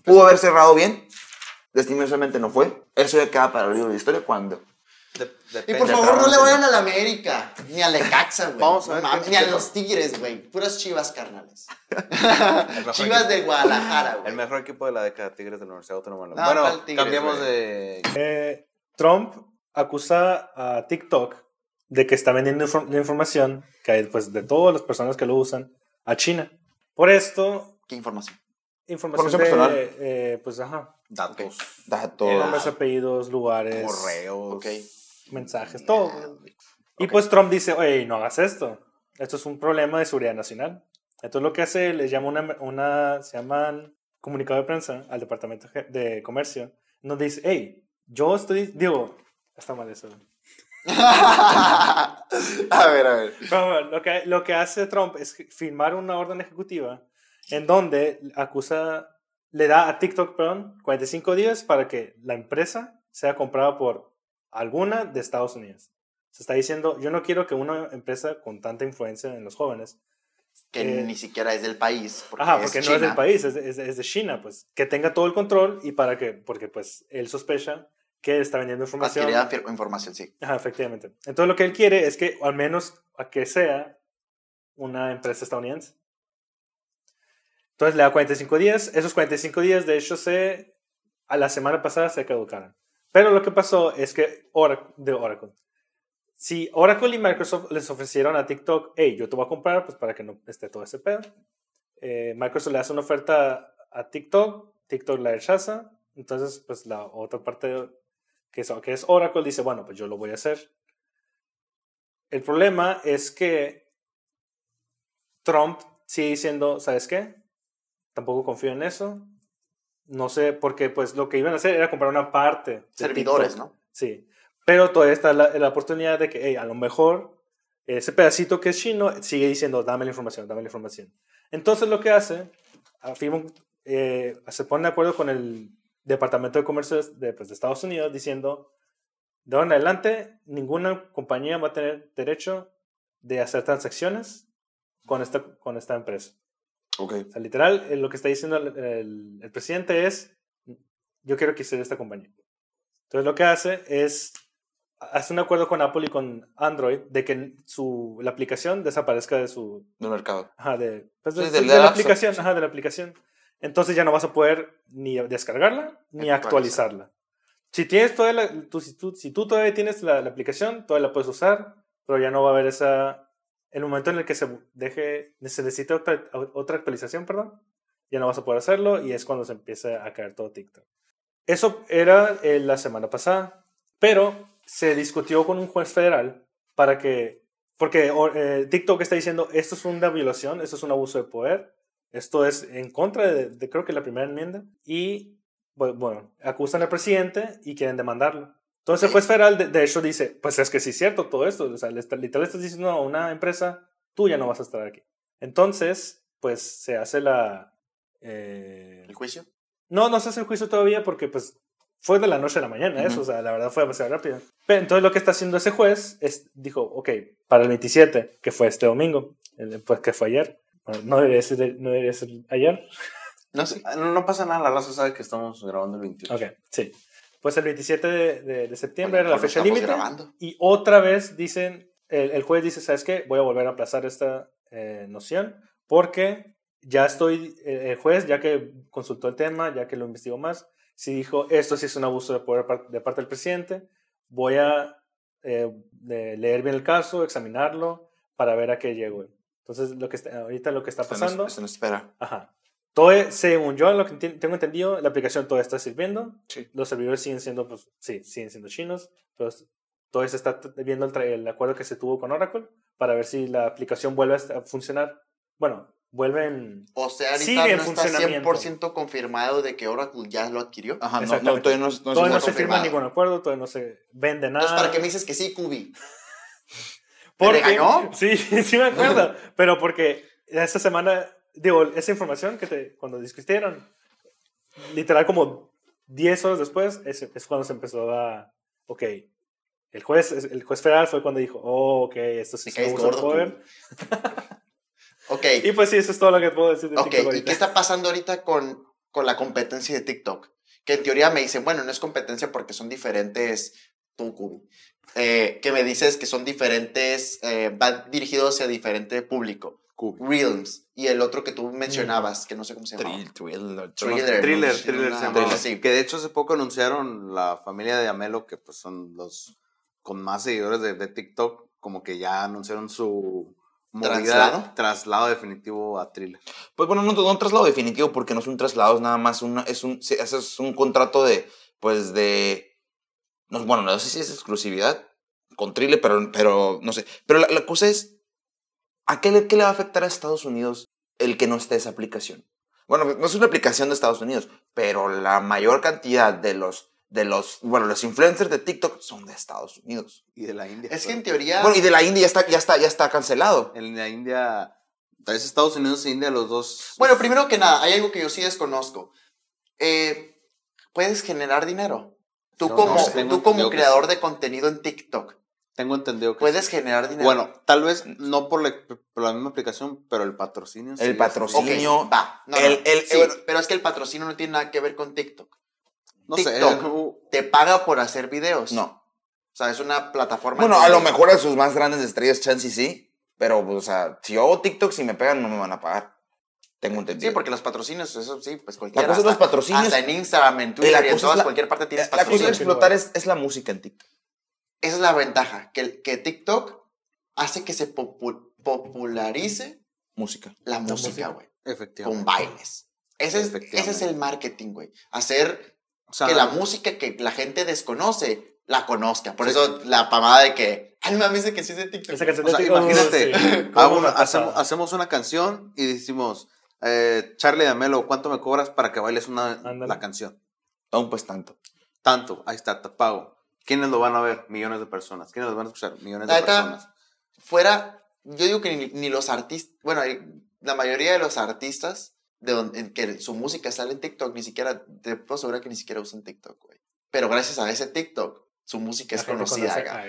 pudo haber cerrado bien. Lastimosamente no fue. Eso ya queda para el libro de historia cuando. De- Y por favor, no le vayan a la América, ni al Lecaxa, güey. Vamos a ver No ni a los Tigres, güey. Puras chivas, carnales. Chivas equipo- de Guadalajara, güey. El mejor equipo de la década, Tigres de la Universidad Autónoma. de No, La- bueno, ¿cuál Tigres, cambiamos güey? de. Eh, Trump acusa a TikTok de que está vendiendo infor- la información que hay pues, de todas las personas que lo usan a China. Por esto, ¿Qué información? Información, Información de, personal. eh, pues, ajá, Datos, Datos. nombres, apellidos, lugares, correos. Ok. mensajes, todo. Y pues Trump dice, oye, no hagas esto. Esto es un problema de seguridad nacional. Entonces lo que hace, les llama una, una se llaman comunicado de prensa al Departamento de Comercio, nos dice, hey, yo estoy, digo, está mal eso. a ver, a ver. Pero lo que, lo que hace Trump es firmar una orden ejecutiva en donde acusa, le da a TikTok, perdón, 45 días para que la empresa sea comprada por alguna de Estados Unidos. Se está diciendo, yo no quiero que una empresa con tanta influencia en los jóvenes, Que Eh, ni siquiera es del país. Porque ajá, es porque no China. es del país, es de, es de- es de China, pues, que tenga todo el control y para que, porque pues él sospecha que está vendiendo información. Fir- información, sí. Ajá, efectivamente. Entonces lo que él quiere es que al menos a que sea una empresa estadounidense. Entonces le da 45 días. Esos 45 días, de hecho, se, a la semana pasada se caducaron. Pero lo que pasó es que Oracle, de Oracle, si Oracle y Microsoft les ofrecieron a TikTok, hey, yo te voy a comprar pues para que no esté todo ese pedo. Eh, Microsoft le hace una oferta a TikTok, TikTok la rechaza. Entonces, pues la otra parte que que es Oracle, dice, bueno, pues yo lo voy a hacer. El problema es que Trump sigue diciendo, ¿sabes qué? Tampoco confío en eso. No sé, porque pues lo que iban a hacer era comprar una parte. Servidores, TikTok. ¿no? Sí. Pero todavía está la, la oportunidad de que, hey, a lo mejor ese pedacito que es chino sigue diciendo, dame la información, dame la información. Entonces lo que hace, afirma eh, se pone de acuerdo con el Departamento de Comercio de, pues, de Estados Unidos diciendo, de ahora en adelante, ninguna compañía va a tener derecho de hacer transacciones con esta, con esta empresa. Ok. O sea, literal, eh, lo que está diciendo el, el- el presidente es, yo quiero que sea esta compañía. Entonces lo que hace es, hace un acuerdo con Apple y con Android de que su, la aplicación desaparezca de su, Del mercado. ajá, de, pues, de, Sí, del- de del la Store, aplicación, ajá, de la aplicación. Entonces ya no vas a poder ni descargarla ni Actualizar. actualizarla. Si tienes toda la, tú, si, tú, si tú todavía tienes la, la aplicación, todavía la puedes usar, pero ya no va a haber esa... El momento en el que se deje, se necesite otra, actualización, perdón, ya no vas a poder hacerlo y es cuando se empieza a caer todo TikTok. Eso era eh, la semana pasada, pero se discutió con un juez federal para que, porque eh, TikTok está diciendo, esto es una violación, esto es un abuso de poder, esto es en contra de, de creo que la primera enmienda, y bu- bueno, acusan al presidente y quieren demandarlo. Entonces el juez federal de, de hecho dice, pues es que sí es cierto todo esto, o sea, le literal estás diciendo a una empresa, tú ya no vas a estar aquí. Entonces, pues se hace la... eh, ¿El juicio? no, no se hace el juicio todavía porque pues fue de la noche a la mañana eso, o sea, la verdad fue demasiado rápido. Pero entonces lo que está haciendo ese juez es, dijo, ok, para el 27, que fue este domingo, el- pues que fue ayer, bueno, no debería ser, no debería ser ayer, no pasa nada, la raza sabe que estamos grabando el 28. ok, sí. Pues el 27 de, de- de septiembre era la Bueno, fecha límite. Y otra vez dicen, el, el juez dice, ¿sabes qué? Voy a volver a aplazar esta eh, noción porque ya estoy, eh, el juez, ya que consultó el tema, ya que lo investigó más, sí dijo, esto sí es un abuso de poder de parte del presidente, voy a eh, leer bien el caso, examinarlo para ver a qué llego. Entonces, lo que está, ahorita lo que está pasando... esto no espera. Ajá. Todo, según yo, lo que tengo entendido, la aplicación todavía está sirviendo. Sí. Los servidores siguen siendo, pues, sí, siguen siendo chinos. Pero todavía se está viendo el, el acuerdo que se tuvo con Oracle para ver si la aplicación vuelve a funcionar. Bueno, vuelven. O sea, ahorita en no está funcionamiento. 100% confirmado de que Oracle ya lo adquirió. Ajá, no, no, todavía no, no, todavía no está se firma ningún acuerdo, todavía no se vende nada. Entonces, ¿para qué me dices que sí, Kubi? Porque- regañó? Sí, sí me acuerdo. pero porque esta semana, digo, esa información que te, cuando discutieron, literal como 10 horas después, es, es cuando se empezó a, ok, el juez, el juez federal fue cuando dijo, oh, ok, esto sí es un poder. Ok. Y pues sí, eso es todo lo que puedo decir de Ok, TikTok ¿y ahorita. qué está pasando ahorita con, con la competencia de TikTok? Que en teoría me dicen, bueno, no es competencia porque son diferentes, tú, eh, que me dices que son diferentes, eh, van dirigidos hacia diferente público. Cubi. Realms. Y el otro que tú mencionabas, que no sé cómo se llama. Thrill, thriller, Thriller. Thriller, Sí, se llamaba. así. Que de hecho hace poco anunciaron la familia de Amelo, que pues son los con más seguidores de, de TikTok, como que ya anunciaron su movida- ¿Traslado? traslado definitivo a Thriller. Pues bueno, no, no un traslado definitivo porque no es un traslado, es nada más una, es un, sí, es un contrato de, pues de, no, bueno, no sé si es exclusividad con Thriller, pero, pero no sé. Pero la, la cosa es, ¿a qué le, qué le va a afectar a Estados Unidos el que no esté esa aplicación? Bueno, no es una aplicación de Estados Unidos, pero la mayor cantidad de los, de los, bueno, los influencers de TikTok son de Estados Unidos. Y de la India. Es que en teoría... Bueno, y de la India ya está, ya está, ya está cancelado. en la India, tal vez Estados Unidos e India, los dos. Bueno, primero que nada, hay algo que yo sí desconozco. Eh, ¿Puedes generar dinero? Tú No, como, no tú como creador de contenido en TikTok, Tengo entendido que. ¿puedes sí. generar dinero? Bueno, tal vez no por la, por la misma aplicación, pero el patrocinio. sí El es- patrocinio. Ok, niño, va. No, el- no, el- sí, bueno. pero es que el patrocinio no tiene nada que ver con TikTok. No sé. TikTok. uh, Te paga por hacer videos. No. O sea, es una plataforma. Bueno, a lo mejor a sus más grandes estrellas, chance sí. Pero, pues, o sea, si yo hago TikTok, si me pegan, no me van a pagar. Tengo entendido. Sí, porque los patrocinios, eso sí, pues cualquiera. cosa de los hasta- patrocinios- Hasta en Instagram, en Twitter la y en todas, la- cualquier parte tienes la cosa de patrocinios. explotar es, es la música en TikTok. Esa es la ventaja, que, que TikTok hace que se popu- popularice Música. la música, güey. Efectivamente. Con bailes. Ese es, ese es el marketing, güey. Hacer O sea, que la música que la gente desconoce la conozca. Por eso la pamada de que, ay, de que sí es de TikTok. Esa canción O de sea, TikTok, imagínate, sí. hago ¿Cómo una- hacemos, hacemos una canción y decimos, eh, Charlie D'Amelo, ¿cuánto me cobras para que bailes una, la canción? Aún pues tanto. Tanto, ahí está, te pago. ¿Quiénes lo van a ver? Millones de personas. ¿Quiénes lo van a escuchar? Millones de personas. Fuera, yo digo que ni, ni los artistas, bueno, la mayoría de los artistas de donde, en que su música sale en TikTok, ni siquiera, te puedo asegurar que ni siquiera usan TikTok, güey. Pero gracias a ese TikTok, su música es La conocida. acá.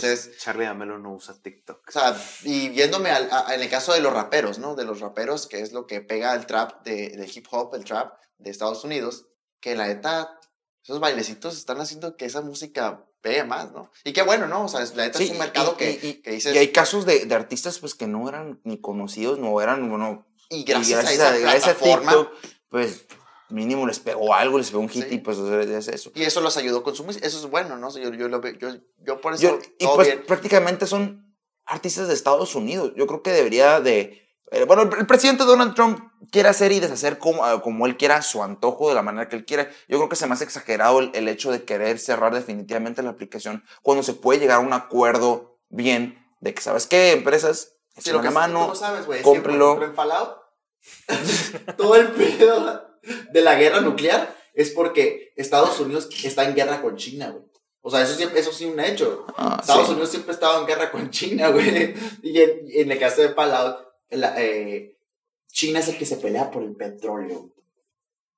entonces- Charlie D'Amelo no usa TikTok. O sea, y viéndome al- a- en el caso de los raperos, ¿no? De los raperos, que es lo que pega el trap de, del hip hop, el trap de Estados Unidos, que la neta, esos bailecitos están haciendo que esa música pegue más, ¿no? Y qué bueno, ¿no? O sea, la neta es un mercado y, que, y- que dices, y hay casos de, de artistas pues que no eran ni conocidos, no eran, bueno, y y gracias, a esa plataforma, TikTok, pues mínimo les pegó algo, les pegó un hit Sí. y pues o sea, es eso. y eso los ayudó con su música, eso es bueno, ¿no? Yo, yo, lo veo- yo, yo por eso, Yo- y pues bien. prácticamente son artistas de Estados Unidos. Yo creo que debería de... eh, bueno, el, el presidente Donald Trump quiere hacer y deshacer como, ah, como él quiera, su antojo, de la manera que él quiera. Yo creo que se me hace exagerado el, el hecho de querer cerrar definitivamente la aplicación cuando se puede llegar a un acuerdo bien de que, ¿sabes qué? Empresas, echen lo la que mano, tú sabes, güey, cómprelo. en Fallout, todo el pedo de la guerra nuclear es porque Estados Unidos está en guerra con China, güey. O sea, eso, siempre, eso sí es un hecho. Ah, Estados sí. Unidos siempre ha estado en guerra con China, güey. Y en, en el caso de Fallout, la- eh, China es el que se pelea por el petróleo.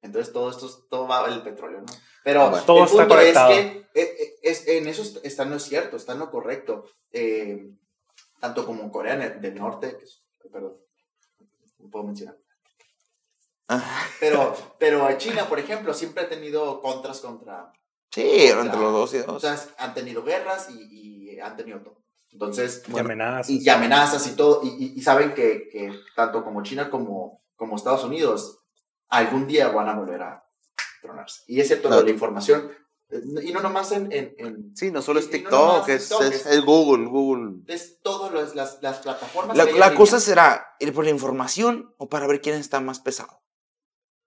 Entonces todo esto, es- todo va el petróleo, ¿no? Pero Bueno. Todo el está punto es conectado. que eh, eh, es, en eso est- está en lo cierto, está en lo correcto. Eh, tanto como Corea del Norte, es- perdón, no puedo mencionar. Ah. Pero, pero China, por ejemplo, siempre ha tenido contras contra... Sí, entre los dos y O dos. sea, han tenido guerras y, y han tenido todo. Entonces, Y amenazas. y, y amenazas y todo, y, y- y saben que, que tanto como China como, como Estados Unidos algún día van a volver a tronarse. Y es cierto, de la información, eh, y no nomás en... en, en- Sí, no solo es no TikTok, nomás es, TikTok, es, es Google, Google. es todo los- las, las plataformas. La, la cosa será ir por la información o para ver quién está más pesado.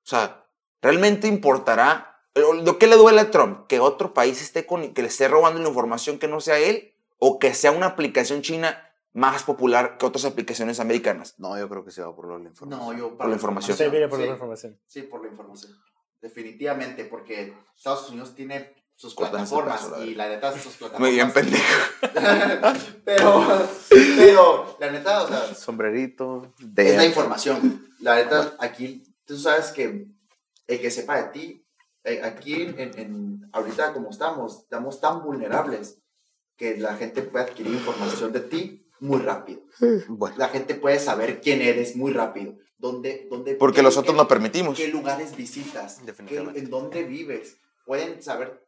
O sea, ¿realmente importará? ¿Lo que le duele a Trump? ¿Que otro país esté con, que le esté robando la información que no sea él? ¿O que sea una aplicación china más popular que otras aplicaciones americanas? No, yo creo que se va por la información. No, yo Por la información. Se viene por sí, la información. Sí, por la información. Definitivamente, porque Estados Unidos tiene sus plataformas la y la neta sus plataformas. Muy bien, pendejo. pero, pero, la neta, o sea, Sombrerito. es De la información. La neta, aquí, tú sabes que el que sepa de ti, eh, aquí en, en- ahorita como estamos, estamos tan vulnerables que la gente puede adquirir información de ti muy rápido. Bueno, La gente puede saber quién eres muy rápido. Dónde, dónde, Porque qué- nosotros qué- no permitimos. qué lugares visitas, qué- en dónde vives. Pueden saber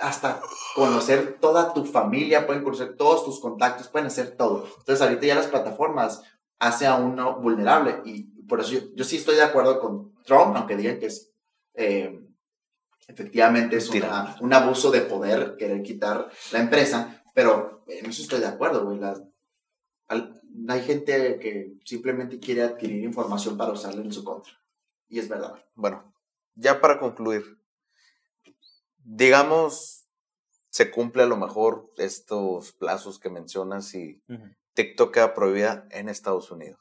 hasta conocer toda tu familia, pueden conocer todos tus contactos, pueden hacer todo. Entonces ahorita ya las plataformas hacen a uno vulnerable y por eso yo, yo sí estoy de acuerdo con Trump, aunque digan que es eh, efectivamente es una- un abuso de poder querer quitar la empresa, pero en eso estoy de acuerdo, güey. Las- al- hay gente que simplemente quiere adquirir información para usarla en su contra. Y es verdad. bueno, ya para concluir, digamos, se cumple a lo mejor estos plazos que mencionas y. TikTok queda prohibida en Estados Unidos.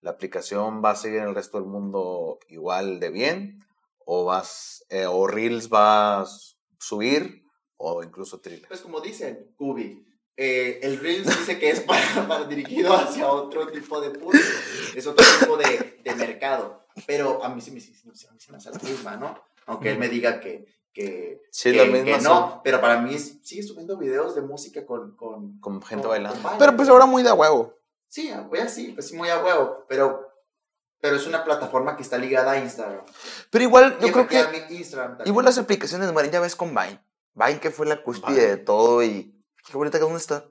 ¿La aplicación va a seguir en el resto del mundo igual de bien? ¿O, vas, eh, o Reels va a subir? ¿O incluso Thriller? Pues como dicen, Kubi, eh, el Reels dice que es para, para dirigido hacia otro tipo de público, es otro tipo de, de mercado. Pero a mí sí me, sí, sí, a mí sí me hace la misma, ¿no? Aunque él me diga que, que, Sí, que, la misma, que no, pero para mí es- sigue subiendo videos de música con... con Con gente con- bailando. con. Pero pues ahora muy de huevo. Sí, voy así, pues sí, muy a huevo, pero, pero es una plataforma que está ligada a Instagram. Pero igual, yo creo que Instagram igual las aplicaciones mueren, ya ves con Vine. Vine que fue la cúspide de todo y... ¿Qué bonita que dónde está?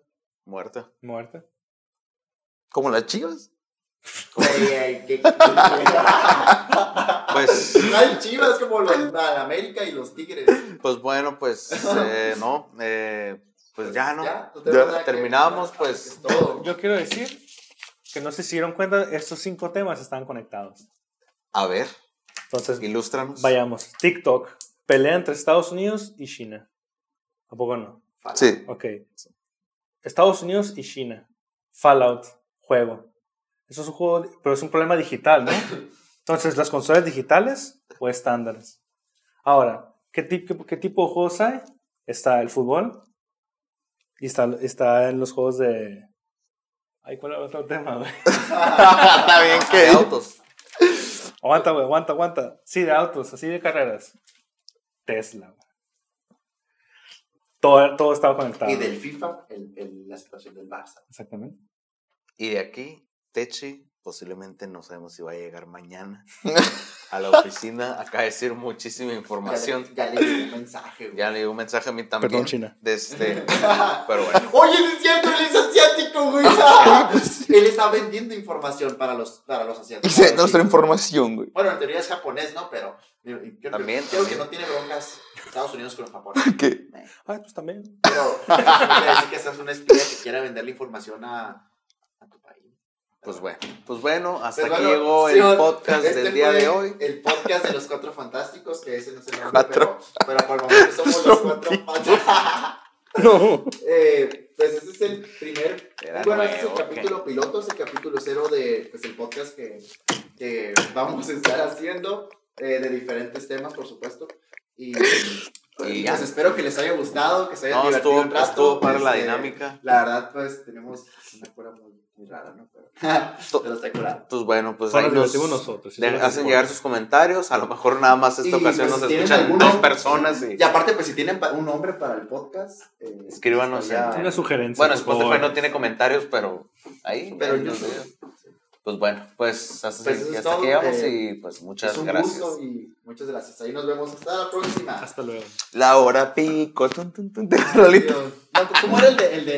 Muerta. Muerta. Como las chivas. Pues, No hay chivas como los la América y los Tigres. pues bueno, pues eh, no. eh, pues ya no. no nada que- terminamos, pues. Es todo. Yo quiero decir que no sé si dieron cuenta, estos cinco temas están conectados. A ver, Entonces, ilústranos. vayamos. TikTok, pelea entre Estados Unidos y China. ¿A poco no? Sí. Ok. Estados Unidos y China. Fallout, juego. Eso es un juego, pero es un problema digital, ¿no? Entonces, las consolas digitales o estándares. Ahora, ¿qué, qué, qué tipo de juegos hay? Está el fútbol y está, está en los juegos de... Ay, ¿cuál era otro tema, güey? Está bien De autos. Aguanta, güey, aguanta, aguanta. Sí, de autos, así de carreras. Tesla, güey. Todo, todo estaba conectado. Y del FIFA, el, el- la situación del Barça. Exactamente. Y de aquí, Techi, posiblemente no sabemos si va a llegar mañana a la oficina. Acá decir muchísima información. Ya le, ya le llegó un mensaje. güey. Ya le dio un mensaje a mí también. Perdón, China. De este, pero bueno. Oye, es cierto, él es asiático, güey. él está vendiendo información para los, para los asiáticos. Dice nuestra información, güey. Bueno, en teoría es japonés, ¿no? Pero creo, que- También, creo también. que no tiene broncas Estados Unidos con Japón. ¿Qué? Ay, pues también. Pero quiere decir que seas una espía que quiera vender la información a, a tu país. Pues bueno, pues bueno, hasta Pues aquí llegó sí, el podcast este del día de hoy. El podcast de los cuatro fantásticos, que ese no es el nombre, Cuatro. pero, pero por el momento somos los cuatro fantásticos. No. Eh, pues ese es el primer. Era bueno, este es el capítulo piloto, es el capítulo cero de pues, el podcast que, que vamos a estar haciendo, eh, de diferentes temas, por supuesto. Y Y Pues espero que les haya gustado, que se hayan No, divertido estuvo, un rato. estuvo para la Este, dinámica. La verdad, pues tenemos una cura muy, muy rara, ¿no? Pero, pero está curada. Pues bueno, pues ahí nos nosotros. hacen llegar sus comentarios. A lo mejor nada más esta Y, ocasión pues, nos si escuchan alguno- dos personas. Y, Y aparte, pues si tienen un nombre para el podcast, eh, Escríbanos en- Una sugerencia. bueno, Spotify favor. no tiene comentarios, pero ahí. Pero ahí yo. Pues bueno, pues hasta, Pues hasta aquí llegamos eh, y pues muchas es un gracias. gusto y muchas gracias. Ahí nos vemos hasta la próxima. Hasta luego. La hora pico. Tun, tun, tun, de la rolita. No, ¿Cómo era el de, el de